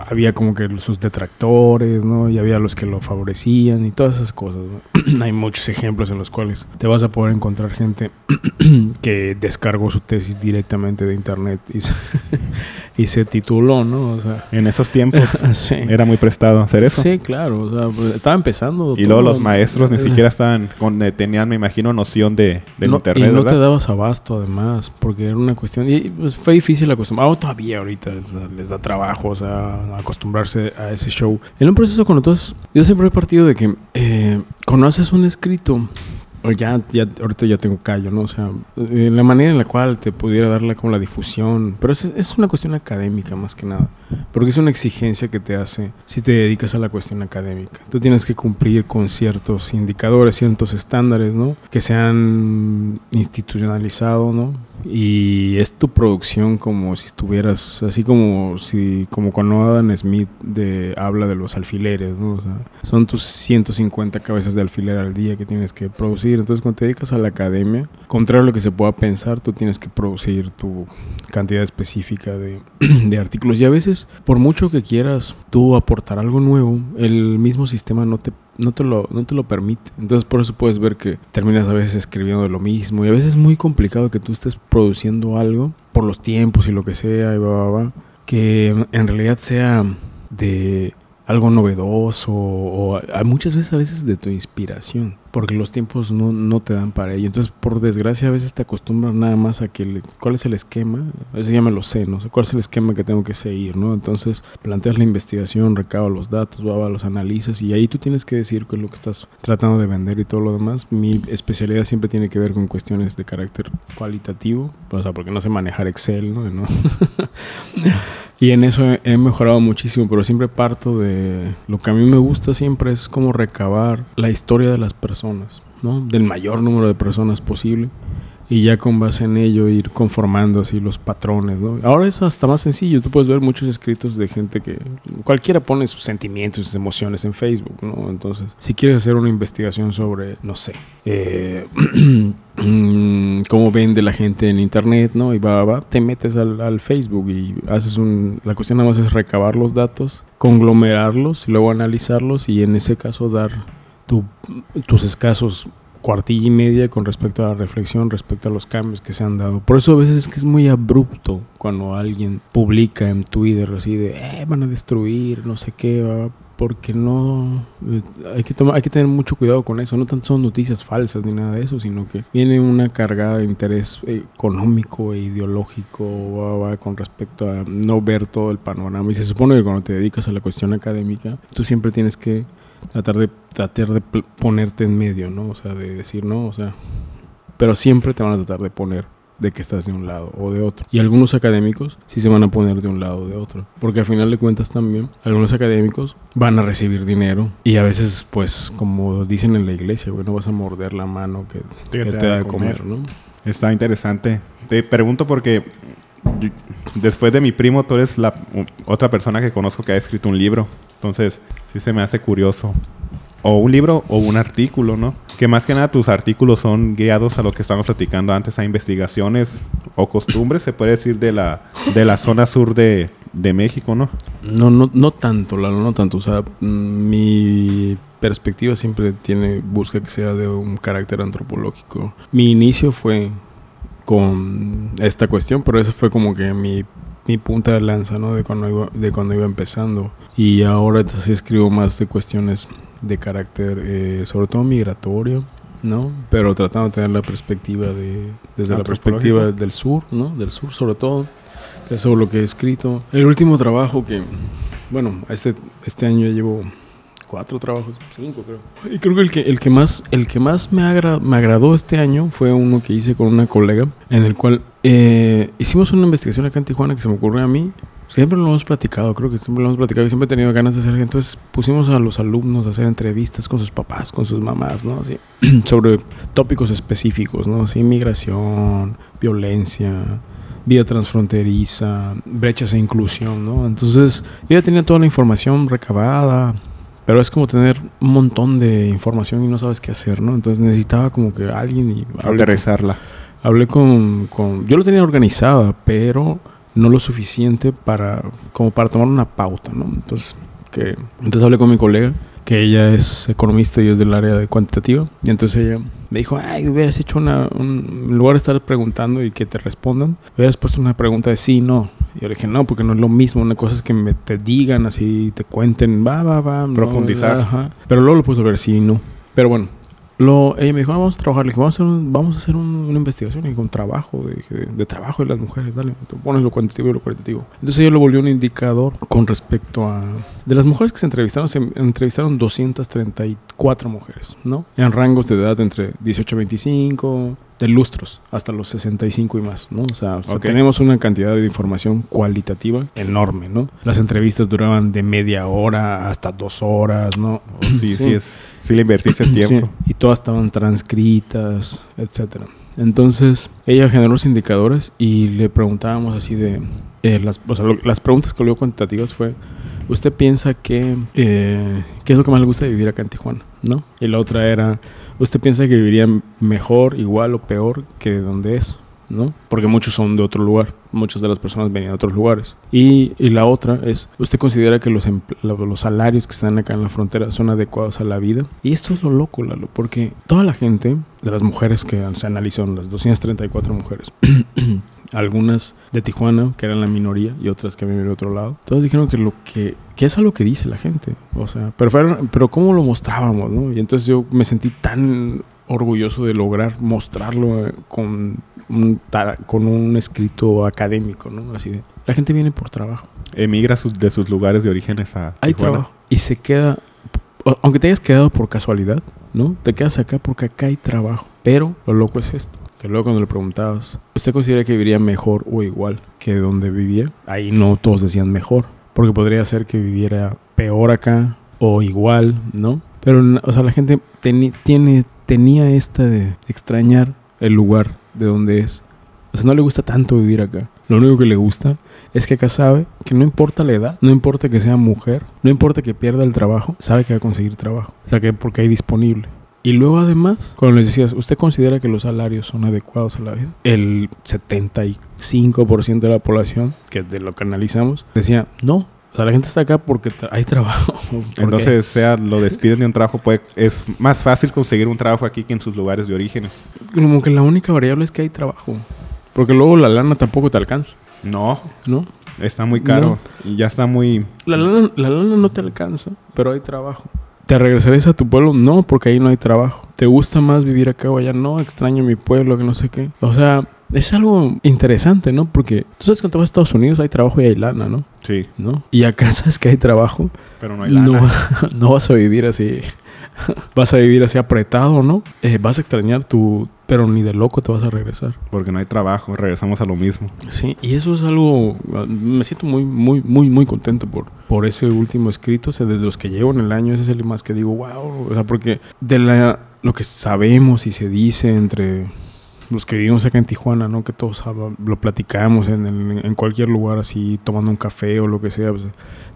había como que sus detractores, ¿no? Y había los que lo favorecían y todas esas cosas. *clears throat* Hay muchos ejemplos en los cuales te vas a poder encontrar gente *clears throat* que descargó su tesis directamente de internet y *laughs* y se tituló, ¿no? O sea, En esos tiempos *laughs* sí. era muy prestado hacer eso. Sí, claro. O sea, pues, estaba empezando. Y luego los maestros ni Eh, siquiera estaban con, eh, tenían, me imagino, noción de, del no, internet, y no ¿verdad? te dabas abasto además, porque era una cuestión, y pues, fue difícil acostumbrar, ah, todavía ahorita o sea, les da trabajo, o sea, acostumbrarse a ese show. En un proceso cuando tú has- yo siempre he partido de que eh, cuando haces un escrito, ya, ya, ahorita ya tengo callo, ¿no? O sea, eh, la manera en la cual te pudiera darle como la difusión, pero es, es una cuestión académica más que nada, porque es una exigencia que te hace si te dedicas a la cuestión académica. Tú tienes que cumplir con ciertos indicadores, ciertos estándares, ¿no? Que se han institucionalizado, ¿no? Y es tu producción como si estuvieras, así como si, como cuando Adam Smith de, habla de los alfileres, ¿no? O sea, son tus 150 cabezas de alfiler al día que tienes que producir. Entonces, cuando te dedicas a la academia, contrario a lo que se pueda pensar, tú tienes que producir tu cantidad específica de, *clears throat* de artículos. Y a veces, por mucho que quieras tú aportar algo nuevo, el mismo sistema no te no te, lo, no te lo permite. Entonces por eso puedes ver que terminas a veces escribiendo lo mismo. Y a veces es muy complicado que tú estés produciendo algo por los tiempos y lo que sea, y va, que en realidad sea de algo novedoso o muchas veces a veces de tu inspiración porque los tiempos no, no te dan para ello. Entonces por desgracia a veces te acostumbras nada más a que le- cuál es el esquema a veces ya me lo sé no sé cuál es el esquema que tengo que seguir no entonces planteas la investigación recabas los datos va, los analizas y ahí tú tienes que decir qué es lo que estás tratando de vender y todo lo demás. Mi especialidad siempre tiene que ver con cuestiones de carácter cualitativo o sea porque no sé manejar Excel ¿no? *laughs* Y en eso he, mejorado muchísimo, pero siempre parto de lo que a mí me gusta siempre es como recabar la historia de las personas, ¿no? Del mayor número de personas posible. Y ya con base en ello ir conformando así los patrones, ¿no? Ahora es hasta más sencillo. Tú puedes ver muchos escritos de gente que cualquiera pone sus sentimientos sus emociones en Facebook, ¿no? Entonces, si quieres hacer una investigación sobre, no sé, eh, *clears throat* mm, cómo vende la gente en internet, ¿no? Y va, va, te metes al, al Facebook y haces un... La cuestión nada más es recabar los datos, conglomerarlos y luego analizarlos y en ese caso dar tu- tus escasos cuartilla y media con respecto a la reflexión, respecto a los cambios que se han dado. Por eso a veces es que es muy abrupto cuando alguien publica en Twitter así de, eh, van a destruir, no sé qué, va", porque no, eh, hay que, tomar, hay que tener mucho cuidado con eso, no tanto son noticias falsas ni nada de eso, sino que viene una cargada de interés eh, económico e ideológico va, va, con respecto a no ver todo el panorama. Y se supone que cuando te dedicas a la cuestión académica, tú siempre tienes que tratar de tratar de ponerte en medio, ¿no? O sea, de decir, no, o sea, pero siempre te van a tratar de poner de que estás de un lado o de otro. Y algunos académicos sí se van a poner de un lado o de otro, porque al final de cuentas también algunos académicos van a recibir dinero y a veces pues como dicen en la iglesia, güey, no vas a morder la mano que, que te, da de comer, ¿no? Está interesante. Te pregunto porque después de mi primo, tú eres la otra persona que conozco que ha escrito un libro. Entonces, sí se me hace curioso. O un libro o un artículo, ¿no? Que más que nada tus artículos son guiados a lo que estábamos platicando antes, a investigaciones o costumbres, se puede decir, de la, de la zona sur de, de México, ¿no? No, no, no tanto, Lalo, no tanto. O sea, mm, mi perspectiva siempre tiene, busca que sea de un carácter antropológico. Mi inicio fue con esta cuestión, pero eso fue como que mi mi punta de lanza, ¿no? De cuando iba, de cuando iba empezando. Y ahora sí escribo más de cuestiones de carácter, eh, sobre todo migratorio, ¿no? Pero tratando de tener la perspectiva de, desde la perspectiva del sur, ¿no? Del sur sobre todo, que es sobre lo que he escrito. El último trabajo que, bueno, este, este año ya llevo cuatro trabajos, cinco creo. Y creo que el que, el que más, el que más me, me agradó este año fue uno que hice con una colega, en el cual eh, hicimos una investigación acá en Tijuana que se me ocurrió a mí. Siempre lo hemos platicado, creo que siempre lo hemos platicado y siempre he tenido ganas de hacer. Entonces pusimos a los alumnos a hacer entrevistas con sus papás, con sus mamás, ¿no? Así, *clears throat* sobre tópicos específicos, ¿no? Así, migración, violencia, vida transfronteriza, brechas e inclusión, ¿no? Entonces, yo ya tenía toda la información recabada, pero es como tener un montón de información y no sabes qué hacer, ¿no? Entonces necesitaba como que alguien y... Aterrizarla. Hablé con, con... Yo lo tenía organizada, pero no lo suficiente para... Como para tomar una pauta, ¿no? Entonces, que, entonces hablé con mi colega, que ella es economista y es del área de cuantitativa. Y entonces ella me dijo, ay, hubieras hecho una... Un, en lugar de estar preguntando y que te respondan, hubieras puesto una pregunta de sí, no. Y yo le dije, no, porque no es lo mismo. Una cosa es que me te digan así, te cuenten, va, va, va. Profundizar. ajá. Pero luego lo puedo ver sí, no. Pero bueno, lo, ella me dijo, ah, vamos a trabajar. Le dije, vamos a hacer, un, vamos a hacer un, una investigación y con trabajo, de, de, trabajo de las mujeres, dale. Tú pones lo cuantitativo y lo cualitativo. Entonces ella lo volvió un indicador con respecto a... De las mujeres que se entrevistaron, se entrevistaron 234 mujeres, ¿no? En rangos de edad entre 18 a 25, de lustros hasta los 65 y más, ¿no? O sea, o sea, tenemos una cantidad de información cualitativa enorme, ¿no? Las entrevistas duraban de media hora hasta dos horas, ¿no? Oh, sí, sí, sí, es, sí le invertiste tiempo. Sí, y todas estaban transcritas, etcétera. Entonces, ella generó los indicadores y le preguntábamos así de... Eh, las, o sea, lo, las preguntas que luego cuantitativas fue, ¿usted piensa que... Eh, ¿Qué es lo que más le gusta vivir acá en Tijuana? ¿No? Y la otra era... ¿Usted piensa que viviría mejor, igual o peor que de donde es? ¿no? Porque muchos son de otro lugar, muchas de las personas venían de otros lugares. Y, y la otra es, ¿usted considera que los, los salarios que están acá en la frontera son adecuados a la vida? Y esto es lo loco, Lalo, porque toda la gente, de las mujeres que se analizaron, las 234 mujeres, *clears throat* algunas de Tijuana, que eran la minoría, y otras que viven de otro lado, todos dijeron que lo que, que es a lo que dice la gente, o sea, pero, fueron, pero cómo lo mostrábamos, ¿no? Y entonces yo me sentí tan orgulloso de lograr mostrarlo con un, con un escrito académico, ¿no? Así de, la gente viene por trabajo. Emigra sus, de sus lugares de orígenes a Hay Tijuana. trabajo y se queda, aunque te hayas quedado por casualidad, ¿no? Te quedas acá porque acá hay trabajo. Pero lo loco es esto, que luego cuando le preguntabas, ¿usted considera que viviría mejor o igual que donde vivía? Ahí no todos decían mejor, porque podría ser que viviera peor acá o igual, ¿no? Pero, o sea, la gente tiene, tenía esta de extrañar el lugar de donde es. O sea, no le gusta tanto vivir acá. Lo único que le gusta es que acá sabe que no importa la edad, no importa que sea mujer, no importa que pierda el trabajo, sabe que va a conseguir trabajo. O sea, que porque hay disponible. Y luego además, cuando les decías, ¿usted considera que los salarios son adecuados a la vida? El 75% de la población, que de lo que analizamos, decía, no, o sea, la gente está acá porque hay trabajo. *laughs* Entonces, sea lo despiden de un trabajo, puede, es más fácil conseguir un trabajo aquí que en sus lugares de orígenes. Como que la única variable es que hay trabajo. Porque luego la lana tampoco te alcanza. No. ¿No? Está muy caro. No. Y ya está muy... La lana, la lana no te alcanza, pero hay trabajo. ¿Te regresarías a tu pueblo? No, porque ahí no hay trabajo. ¿Te gusta más vivir acá o allá? No, extraño mi pueblo, que no sé qué. O sea, es algo interesante, ¿no? Porque tú sabes que cuando vas a Estados Unidos hay trabajo y hay lana, ¿no? Sí. ¿No? Y acá *laughs* sabes que hay trabajo. Pero no hay lana. No, *laughs* no vas a vivir así. *laughs* vas a vivir así apretado, ¿no? Eh, vas a extrañar tu... Pero ni de loco te vas a regresar. Porque no hay trabajo, regresamos a lo mismo. Sí, y eso es algo... Me siento muy, muy, muy, muy contento por, por ese último escrito. O sea, desde los que llevo en el año, ese es el más que digo, wow. O sea, porque de la, lo que sabemos y se dice entre los que vivimos acá en Tijuana, ¿no? Que todos lo platicamos en, el, en cualquier lugar así, tomando un café o lo que sea. Pues,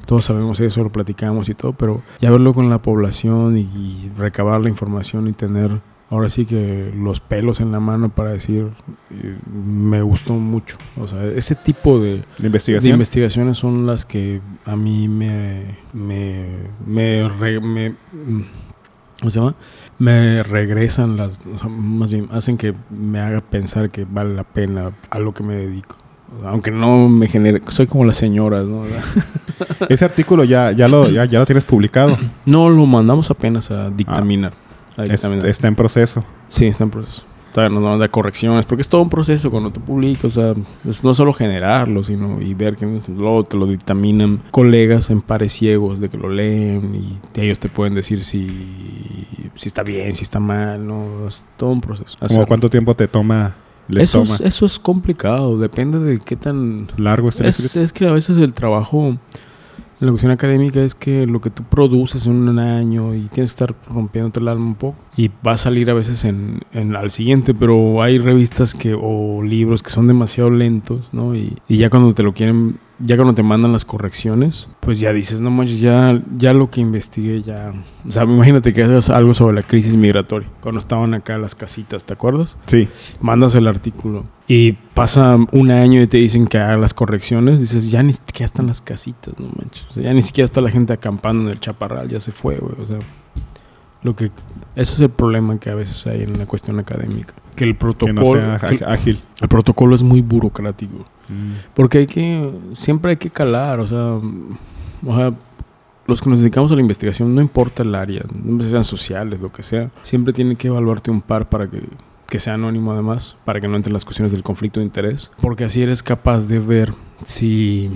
todos sabemos eso, lo platicamos y todo, pero ya verlo con la población y, y, recabar la información y tener ahora sí que los pelos en la mano para decir, me gustó mucho. O sea, ese tipo de, ¿De, investigación? de investigaciones son las que a mí me... me, me, re, me ¿Cómo se llama? me regresan las, o sea, más bien hacen que me haga pensar que vale la pena a lo que me dedico. Aunque no me genere... Soy como las señoras, ¿no? *laughs* Ese artículo ya, ya, lo, ya, lo tienes publicado. No, lo mandamos apenas a dictaminar. Ah, está en proceso. Sí, está en proceso todavía nos dar correcciones, porque es todo un proceso cuando tú publicas, o sea, es no solo generarlo, sino y ver que luego te lo dictaminan colegas en pares ciegos de que lo leen y ellos te pueden decir si, si está bien, si está mal, no, es todo un proceso. ¿Cómo cuánto tiempo te toma? eso, Es, eso es complicado, depende de qué tan largo es, es que a veces el trabajo la cuestión académica es que lo que tú produces en un año y tienes que estar rompiéndote el alma un poco y va a salir a veces en, en al siguiente, pero hay revistas que o libros que son demasiado lentos, ¿no? Y, y ya cuando te lo quieren ya cuando te mandan las correcciones, pues ya dices, no manches, ya, ya lo que investigué, ya. O sea, imagínate que haces algo sobre la crisis migratoria, cuando estaban acá las casitas, ¿te acuerdas? Sí. Mandas el artículo y pasa un año y te dicen que haga las correcciones, dices, ya ni siquiera están las casitas, no manches. O sea, ya ni siquiera está la gente acampando en el chaparral, ya se fue, güey. O sea, lo que. Ese es el problema que a veces hay en la cuestión académica. Que el protocolo. ágil. El protocolo es muy burocrático. Mm. Porque hay que, siempre hay que calar, o sea, los que nos dedicamos a la investigación, no importa el área, no sean sociales, lo que sea, siempre tiene que evaluarte un par para que, que sea anónimo además, para que no entren las cuestiones del conflicto de interés, porque así eres capaz de ver si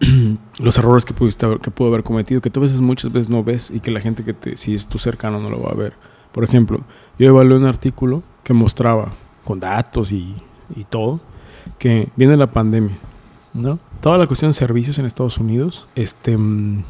*clears throat* los errores que pudiste que pudo haber cometido, que tú veces muchas veces no ves y que la gente que te, si es tu cercano no lo va a ver. Por ejemplo, yo evalué un artículo que mostraba con datos y, y todo que viene la pandemia, ¿no? Toda la cuestión de servicios en Estados Unidos, este, mm,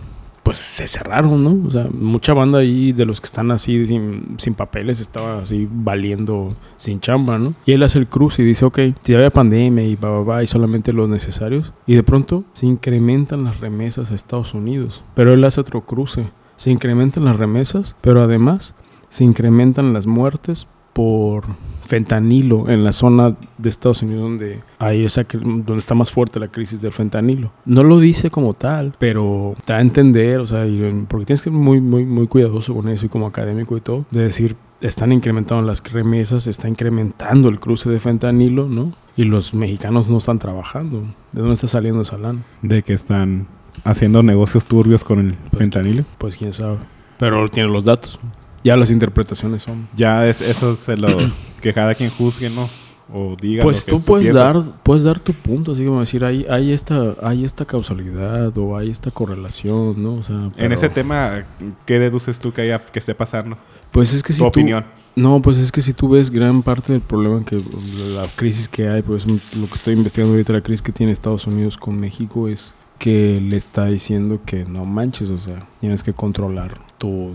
pues se cerraron, ¿no? O sea, mucha banda ahí de los que están así sin, papeles estaba así valiendo sin chamba, ¿no? Y él hace el cruce y dice, ok, si había pandemia y va, va, y solamente los necesarios, y de pronto se incrementan las remesas a Estados Unidos, pero él hace otro cruce, se incrementan las remesas, pero además se incrementan las muertes por fentanilo en la zona de Estados Unidos donde hay esa donde está más fuerte la crisis del fentanilo. No lo dice como tal, pero te da a entender, o sea, porque tienes que ser muy muy muy cuidadoso con eso y como académico y todo, de decir están incrementando las remesas, está incrementando el cruce de fentanilo, ¿no? Y los mexicanos no están trabajando. ¿De dónde está saliendo esa lana? De que están haciendo negocios turbios con el pues, fentanilo. Pues quién sabe. Pero tiene los datos. Ya las interpretaciones son. Ya es, eso se lo. *clears throat* que cada quien juzgue, ¿no? O diga. Pues tú puedes dar, puedes dar tu punto, así como decir, hay, hay, esta, hay esta causalidad o hay esta correlación, ¿no? O sea, En ese tema, ¿qué deduces tú que haya que esté pasando? Pues es que si tu opinión. No, pues es que si tú ves gran parte del problema que la crisis que hay, pues lo que estoy investigando ahorita, la crisis que tiene Estados Unidos con México es que le está diciendo que no manches, o sea, tienes que controlar todo.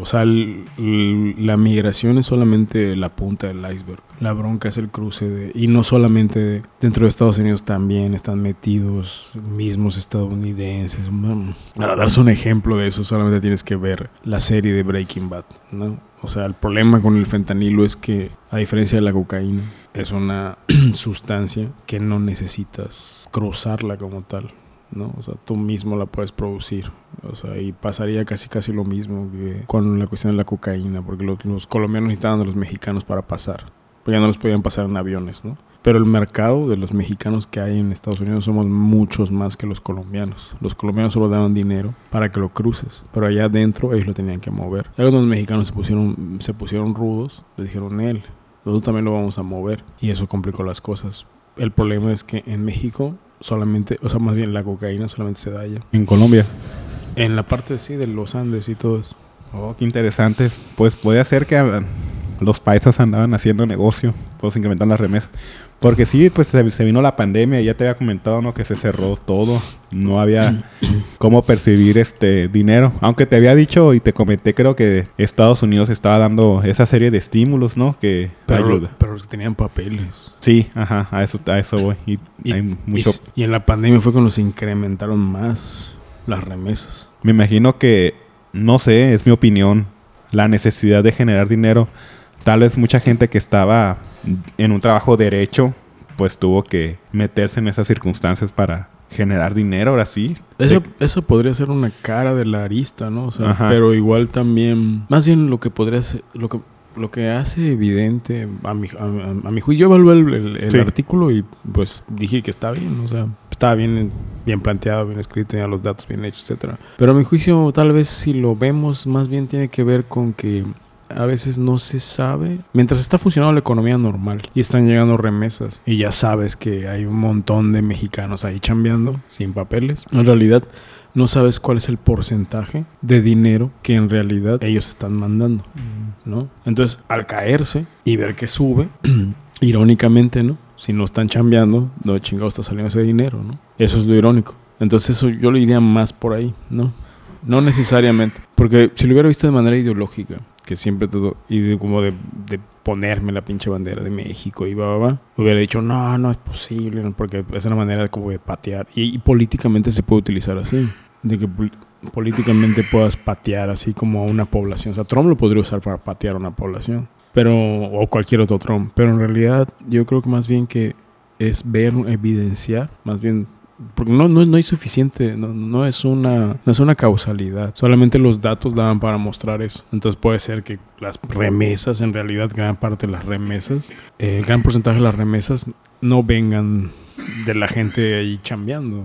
O sea, la migración es solamente la punta del iceberg. La bronca es el cruce de... Y no solamente dentro de Estados Unidos también están metidos mismos estadounidenses. Para darse un ejemplo de eso, solamente tienes que ver la serie de Breaking Bad, ¿no? O sea, el problema con el fentanilo es que, a diferencia de la cocaína, es una *clears throat* sustancia que no necesitas cruzarla como tal. ¿No? O sea, tú mismo la puedes producir. O sea, y pasaría casi casi lo mismo que con la cuestión de la cocaína, porque los, colombianos necesitaban de los mexicanos para pasar. Porque ya no los podían pasar en aviones, ¿no? Pero el mercado de los mexicanos que hay en Estados Unidos somos muchos más que los colombianos. Los colombianos solo daban dinero para que lo cruces, pero allá adentro ellos lo tenían que mover. Y cuando los mexicanos se pusieron, se pusieron rudos, le dijeron él, nosotros también lo vamos a mover. Y eso complicó las cosas. El problema es que en México solamente, o sea, más bien la cocaína solamente se da allá. En Colombia. En la parte, sí, de los Andes y todo eso. Oh, qué interesante. Pues puede ser que ah, los paisas andaban haciendo negocio, pues incrementan las remesas. Porque sí, pues se, vino la pandemia, ya te había comentado, ¿no? Que se cerró todo, no había *clears throat* cómo percibir este dinero. Aunque te había dicho y te comenté, creo que Estados Unidos estaba dando esa serie de estímulos, ¿no? Que pero, ayuda. Pero los que tenían papeles. Sí, ajá, a eso, a eso voy. Y, y en la pandemia fue cuando se incrementaron más las remesas. Me imagino que, no sé, es mi opinión, la necesidad de generar dinero. Tal vez mucha gente que estaba en un trabajo derecho, pues tuvo que meterse en esas circunstancias para generar dinero, ahora sí. Eso, eso podría ser una cara de la arista, ¿no? O sea, pero igual también, más bien lo que podría ser, lo que lo que hace evidente, a mi, a, a mi juicio, yo evalué el, el- el Sí. artículo y pues dije que está bien, o sea, estaba bien, bien planteado, bien escrito, tenía los datos bien hechos, etcétera. Pero a mi juicio, tal vez si lo vemos, más bien tiene que ver con que a veces no se sabe. Mientras está funcionando la economía normal y están llegando remesas y ya sabes que hay un montón de mexicanos ahí chambeando sin papeles, en realidad no sabes cuál es el porcentaje de dinero que en realidad ellos están mandando, ¿no? Entonces, al caerse y ver que sube, *clears throat* irónicamente, ¿no? Si no están chambeando, no chingado está saliendo ese dinero, ¿no? Eso es lo irónico. Entonces, eso yo lo iría más por ahí, ¿no? No necesariamente. Porque si lo hubiera visto de manera ideológica, que siempre todo, y de, como de, ponerme la pinche bandera de México y va, va, va, hubiera dicho, no, no es posible, porque es una manera como de patear. Y, y políticamente se puede utilizar así, de que pol- políticamente puedas patear así como a una población. O sea, Trump lo podría usar para patear a una población, pero, o cualquier otro Trump. Pero en realidad yo creo que más bien que es ver, evidenciar, más bien porque no, no, no hay suficiente, no, no es una, no es una causalidad. Solamente los datos daban para mostrar eso. Entonces puede ser que las remesas, en realidad, gran parte de las remesas, eh, el gran porcentaje de las remesas no vengan de la gente ahí chambeando,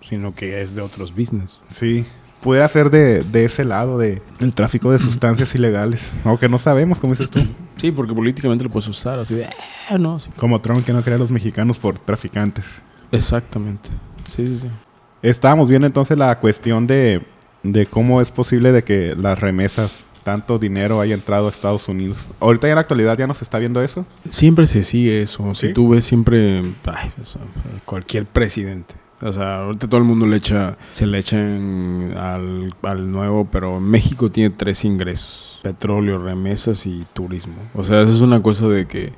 sino que es de otros business. Sí. Pudiera ser de, de ese lado de el tráfico de sustancias *clears throat* ilegales. Aunque no sabemos, como dices tú. Sí, porque políticamente lo puedes usar así de, "Ah, no, sí". Como Trump que no crea a los mexicanos por traficantes. Exactamente. Sí, sí, sí. Estábamos viendo entonces la cuestión de, de cómo es posible de que las remesas, tanto dinero haya entrado a Estados Unidos. Ahorita ya en la actualidad ya no se está viendo eso. Siempre se sigue eso. ¿Sí? Si tú ves siempre ay, o sea, cualquier presidente. O sea, ahorita todo el mundo le echa, se le echan al, al nuevo, pero México tiene tres ingresos. Petróleo, remesas y turismo. O sea, esa es una cosa de que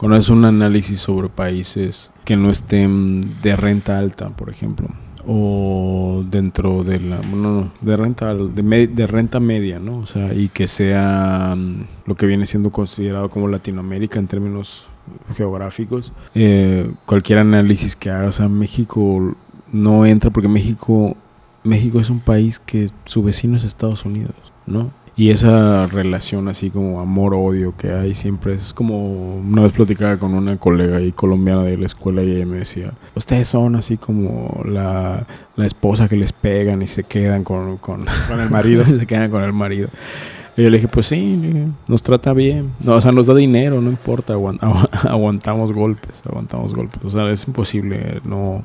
cuando haces un análisis sobre países que no estén de renta alta, por ejemplo, o dentro de la, no, no, de renta, de, de renta media, ¿no? O sea, y que sea mm, lo que viene siendo considerado como Latinoamérica en términos geográficos, eh, cualquier análisis que hagas a México no entra porque México, México es un país que su vecino es Estados Unidos, ¿no? Y esa relación así como amor-odio que hay siempre es como una vez platicaba con una colega ahí colombiana de la escuela y ella me decía, ustedes son así como la, la esposa que les pegan y se quedan con, con, *laughs* Con el *laughs* marido. se quedan con el marido. Y yo le dije, pues sí, nos trata bien. No, o sea, nos da dinero, no importa, aguan- *laughs* agu- aguantamos golpes, aguantamos golpes. O sea, es imposible, no...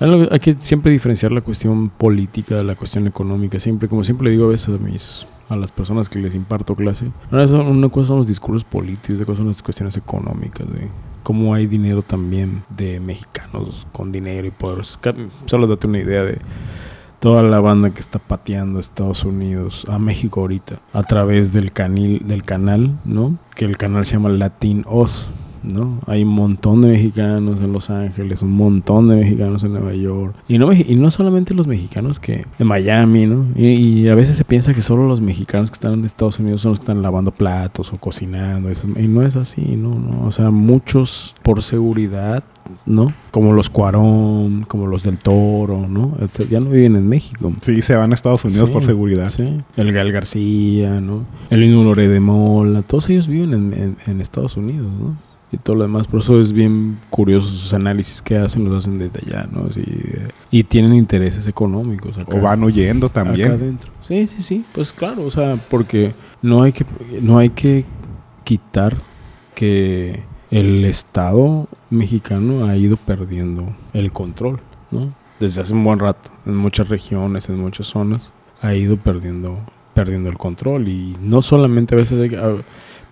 Hay hay que siempre diferenciar la cuestión política de la cuestión económica. Siempre, como siempre le digo a veces a mis a las personas que les imparto clase, una cosa, una cosa son los discursos políticos, otra cosa son las cuestiones económicas, de cómo hay dinero también de mexicanos con dinero y poder. Solo date una idea de toda la banda que está pateando a Estados Unidos, a México ahorita, a través del, canil, del canal, ¿no? Que el canal se llama Latin Oz, ¿no? Hay un montón de mexicanos en Los Ángeles, un montón de mexicanos en Nueva York. Y no, y no solamente los mexicanos que en Miami, ¿no? Y, y a veces se piensa que solo los mexicanos que están en Estados Unidos son los que están lavando platos o cocinando. eso- y no es así, ¿no? no. O sea, muchos por seguridad ¿no? Como los Cuarón, como los del Toro, ¿no? Ya no viven en México. Sí, se van a Estados Unidos Sí, por seguridad. Sí. El Gal García, ¿no? El Inno Lore de Mola, todos ellos viven en, en- en Estados Unidos, ¿no? Y todo lo demás, por eso es bien curioso sus análisis que hacen, los hacen desde allá, ¿no? Sí, eh, y tienen intereses económicos acá. O van huyendo acá también. adentro. Sí, sí, sí, pues claro, o sea, porque no hay que, no hay que quitar que el Estado mexicano ha ido perdiendo el control, ¿no? Desde hace un buen rato, en muchas regiones, en muchas zonas, ha ido perdiendo, perdiendo el control. Y no solamente a veces hay que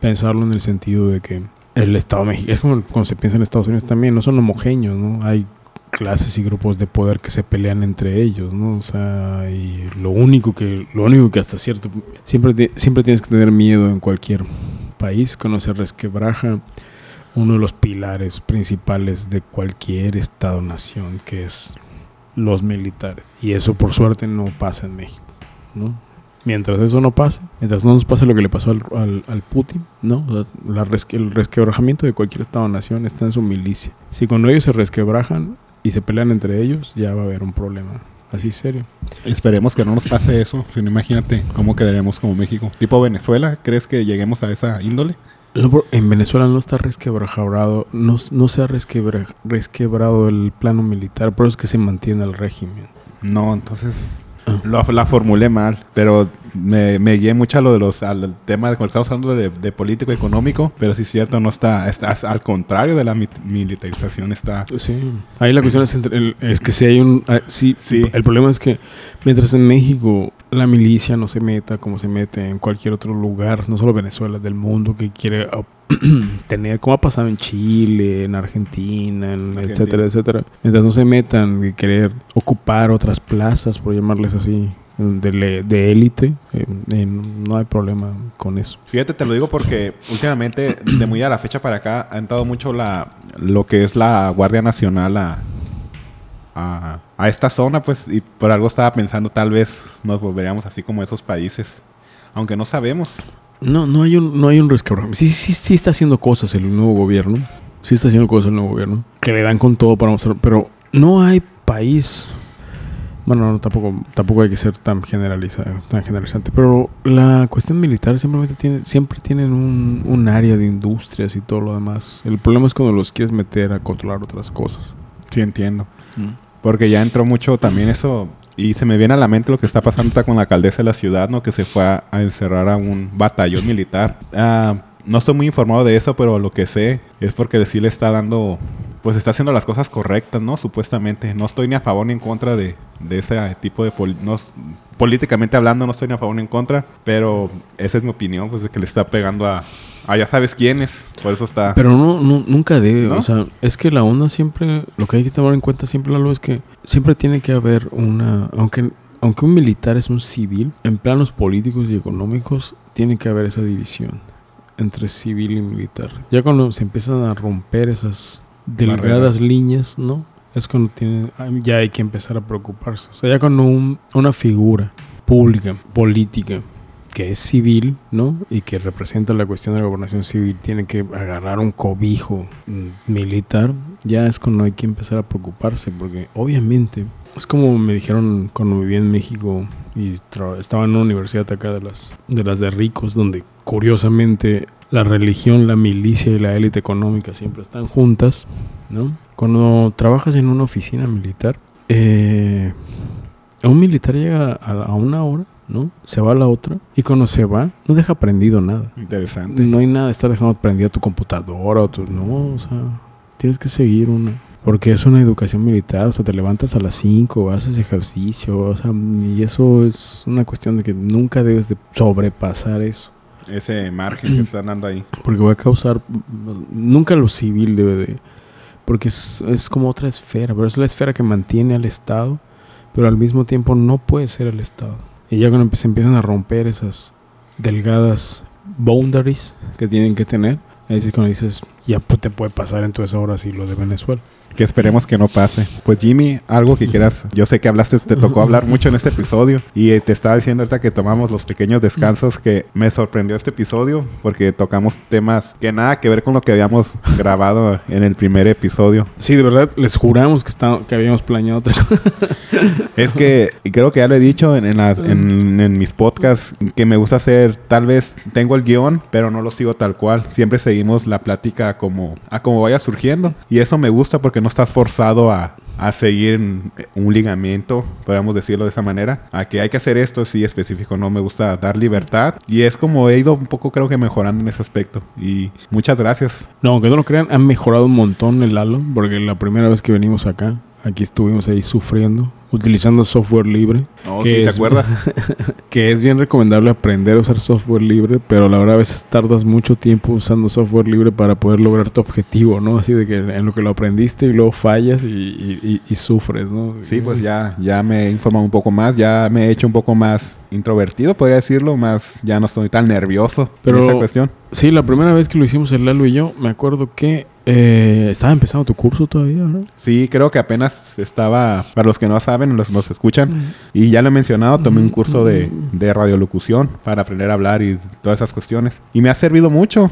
pensarlo en el sentido de que el Estado mexicano, es como cuando se piensa en Estados Unidos también, no son homogéneos, ¿no? Hay clases y grupos de poder que se pelean entre ellos, ¿no? O sea, y lo único que, lo único que hasta cierto, siempre, siempre tienes que tener miedo en cualquier país cuando se resquebraja uno de los pilares principales de cualquier estado-nación, que es los militares. Y eso por suerte no pasa en México, ¿no? Mientras eso no pase, mientras no nos pase lo que le pasó al, al, al Putin, ¿no? O sea, la resque- el resquebrajamiento de cualquier estado-nación está en su milicia. Si cuando ellos se resquebrajan y se pelean entre ellos, ya va a haber un problema así serio. Esperemos que no nos pase eso, sino imagínate cómo quedaremos como México. Tipo Venezuela, ¿crees que lleguemos a esa índole? en Venezuela no está resquebrajado, no, no se ha resquebrado el plano militar, por eso es que se mantiene el régimen. No, entonces la formulé mal, pero me, me guié mucho a lo de los, al tema de cuando estamos hablando de, político económico, pero sí es cierto, no está, está al contrario de la militarización está. Sí, ahí la cuestión es, es que si hay un, ah, sí, sí, el problema es que mientras en México la milicia no se meta como se mete en cualquier otro lugar, no solo Venezuela, del mundo que quiere *clears throat* tener, como ha pasado en Chile, en Argentina, etcétera, etcétera. Mientras no se metan y querer ocupar otras plazas, por llamarles así, de élite, eh, no hay problema con eso. Fíjate, te lo digo porque últimamente, de muy a la fecha para acá, ha entrado mucho la, lo que es la Guardia Nacional a, a, a, esta zona, pues, y por algo estaba pensando, tal vez nos volveríamos así como esos países, aunque no sabemos. No, no hay un, no hay un Sí, sí, sí está haciendo cosas el nuevo gobierno. Sí está haciendo cosas el nuevo gobierno. Que le dan con todo para mostrar. Pero no hay país. Bueno, tampoco, tampoco hay que ser tan generalizado, tan generalizante. Pero la cuestión militar simplemente tiene, siempre tienen un, un área de industrias y todo lo demás. El problema es cuando los quieres meter a controlar otras cosas. Sí, entiendo. Porque ya entró mucho también eso. Y se me viene a la mente lo que está pasando con la alcaldesa de la ciudad, ¿no? Que se fue a, encerrar a un batallón militar. Ah, no estoy muy informado de eso, pero lo que sé es porque sí le está dando, pues está haciendo las cosas correctas, ¿no? Supuestamente. No estoy ni a favor ni en contra de, ese tipo de... no, políticamente hablando, no estoy ni a favor ni en contra, pero esa es mi opinión, pues de que le está pegando a, Ah, ya sabes quién es. Por eso está. Pero no, nunca debe. O sea, es que la onda siempre. Lo que hay que tomar en cuenta siempre, Lalo, es que siempre tiene que haber una. Aunque, aunque un militar es un civil, en planos políticos y económicos, tiene que haber esa división entre civil y militar. Ya cuando se empiezan a romper esas delgadas líneas, ¿no? Es cuando tiene, ya hay que empezar a preocuparse. O sea, ya cuando una figura pública, política, que es civil, ¿no? Y que representa la cuestión de la gobernación civil, tiene que agarrar un cobijo mm, militar, ya es cuando hay que empezar a preocuparse, porque obviamente es como me dijeron cuando vivía en México y estaba en una universidad acá de las de las de ricos, donde curiosamente la religión, la milicia y la élite económica siempre están juntas, ¿no? Cuando trabajas en una oficina militar, eh, un militar llega a una hora ¿no? Se va a la otra y cuando se va no deja prendido nada. Interesante. No hay nada de estar dejando prendida tu computadora o tu... No, o sea, tienes que seguir una... Porque es una educación militar, o sea, te levantas a las 5, haces ejercicio, o sea, y eso es una cuestión de que nunca debes de sobrepasar eso. Ese margen que están dando ahí. *clears throat* Porque va a causar, nunca lo civil debe de, porque es, es como otra esfera, pero es la esfera que mantiene al Estado, pero al mismo tiempo no puede ser el Estado. Y ya cuando se empiezan a romper esas delgadas boundaries que tienen que tener, ahí es cuando dices, ya te puede pasar entonces ahora sí lo de Venezuela que esperemos que no pase. Pues Jimmy, algo que quieras, yo sé que hablaste, te tocó hablar mucho en este episodio y eh, te estaba diciendo ahorita que tomamos los pequeños descansos que me sorprendió este episodio porque tocamos temas que nada que ver con lo que habíamos *laughs* grabado en el primer episodio. Sí, de verdad, les juramos que, está, que habíamos planeado otra cosa. Es que creo que ya lo he dicho en, las, en, en mis podcasts que me gusta hacer, tal vez tengo el guion, pero no lo sigo tal cual. Siempre seguimos la plática como a como vaya surgiendo y eso me gusta porque no estás forzado a, seguir un ligamento, podríamos decirlo de esa manera, a que hay que hacer esto sí específico, no me gusta dar libertad y es como he ido un poco creo que mejorando en ese aspecto y muchas gracias. No, aunque no lo crean, han mejorado un montón el Lalo, porque la primera vez que venimos acá, aquí estuvimos ahí sufriendo utilizando software libre. Oh, que ¿te acuerdas? *laughs* que es bien recomendable aprender a usar software libre, pero la verdad a veces tardas mucho tiempo usando software libre para poder lograr tu objetivo, ¿no? Así de que en lo que lo aprendiste y luego fallas y, sufres, ¿no? Sí, pues ya, ya me he informado un poco más, ya me he hecho un poco más introvertido, podría decirlo, más ya no estoy tan nervioso pero, en esa cuestión. Sí, la primera vez que lo hicimos el Lalo y yo, me acuerdo que eh, estaba empezando tu curso todavía, ¿no? Sí, creo que apenas estaba, para los que no saben, los nos escuchan, y ya lo he mencionado, tomé un curso de, de radiolocución para aprender a hablar y todas esas cuestiones. Y me ha servido mucho.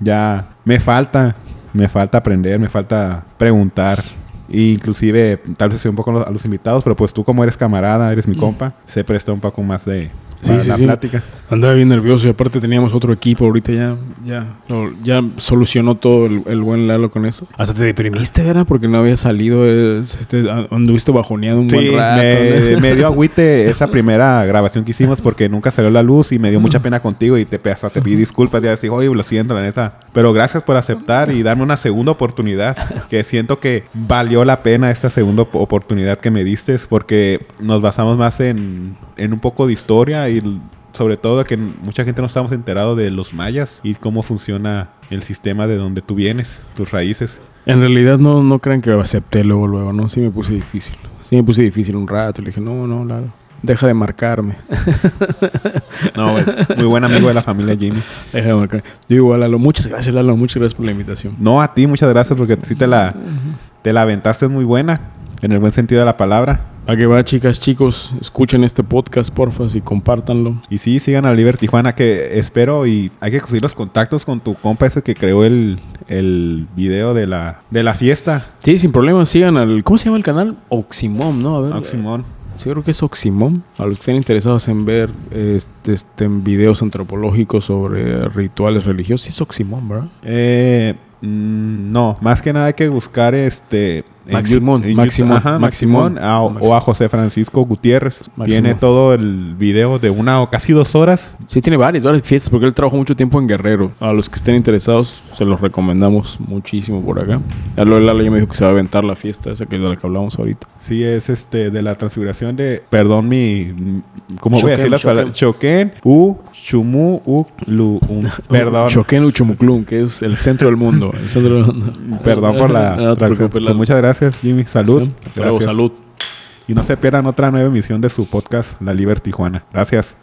Ya me falta, me falta aprender, me falta preguntar E inclusive, tal vez soy un poco a los, a los invitados, pero pues tú como eres camarada, eres mi compa, se presta un poco más de Sí, para sí, la sí. plática. Andaba bien nervioso y aparte teníamos otro equipo. Ahorita ya, ya, lo- ya solucionó todo el, el buen Lalo con eso. Hasta te deprimiste, ¿verdad? Porque no había salido. es- este, anduviste bajoneado un buen rato. me, ¿no? me dio *laughs* agüite esa primera grabación que hicimos porque nunca salió la luz y me dio mucha pena contigo y te hasta te pedí disculpas y así, oye, lo siento, la neta. Pero gracias por aceptar y darme una segunda oportunidad, que siento que valió la pena esta segunda op- oportunidad que me diste porque nos basamos más en, en un poco de historia y sobre todo que mucha gente no estamos enterados de los mayas y cómo funciona el sistema de donde tú vienes, tus raíces. En realidad no, no crean que acepté luego, luego, ¿no? Sí me puse difícil. Sí me puse difícil un rato. Le dije, no, no, Lalo. Deja de marcarme. *laughs* No, es muy buen amigo de la familia Jimmy. Deja de marcarme. Yo igual, Lalo. Muchas gracias, Lalo. Muchas gracias por la invitación. No, a ti, muchas gracias porque sí te la, te la aventaste muy buena, en el buen sentido de la palabra. A que va, chicas, chicos. Escuchen este podcast, porfa, y compártanlo. Y sí, sigan a Liber Tijuana, que espero y hay que conseguir los contactos con tu compa ese que creó el, el video de la, de la fiesta, Sí, sin problema, sigan al... ¿Cómo se llama el canal? Oximom, ¿no? A ver. Oximón. Sí, creo que es Oximom. A los que estén interesados en ver este, este, en videos antropológicos sobre rituales religiosos, sí es Oximom, ¿verdad? Eh, mm, no, más que nada hay que buscar este... Maximón, en Maximón, YouTube- ajá, Maximón. Maximón, a- o- o a José Francisco Gutiérrez. Maximón. Tiene todo el video de una o casi dos horas. Sí, tiene varias, varias fiestas, porque él trabajó mucho tiempo en Guerrero. A los que estén interesados, se los recomendamos muchísimo por acá. Ya lo Lalo ya me dijo que se va a aventar la fiesta esa que es de la que hablamos ahorita. Sí, es este de la transfiguración de, perdón mi, ¿cómo voy a decir las palabras? Choquén, U, Chumu, U, Lu, un. *laughs* Perdón, Choquén Uchumuclum, que es el centro del mundo. El centro del mundo. perdón por la No preocupes, Pues muchas gracias, Jimmy. Salud. Sí, hasta luego, Gracias. salud. Y no se pierdan otra nueva emisión de su podcast, La Liber Tijuana. Gracias.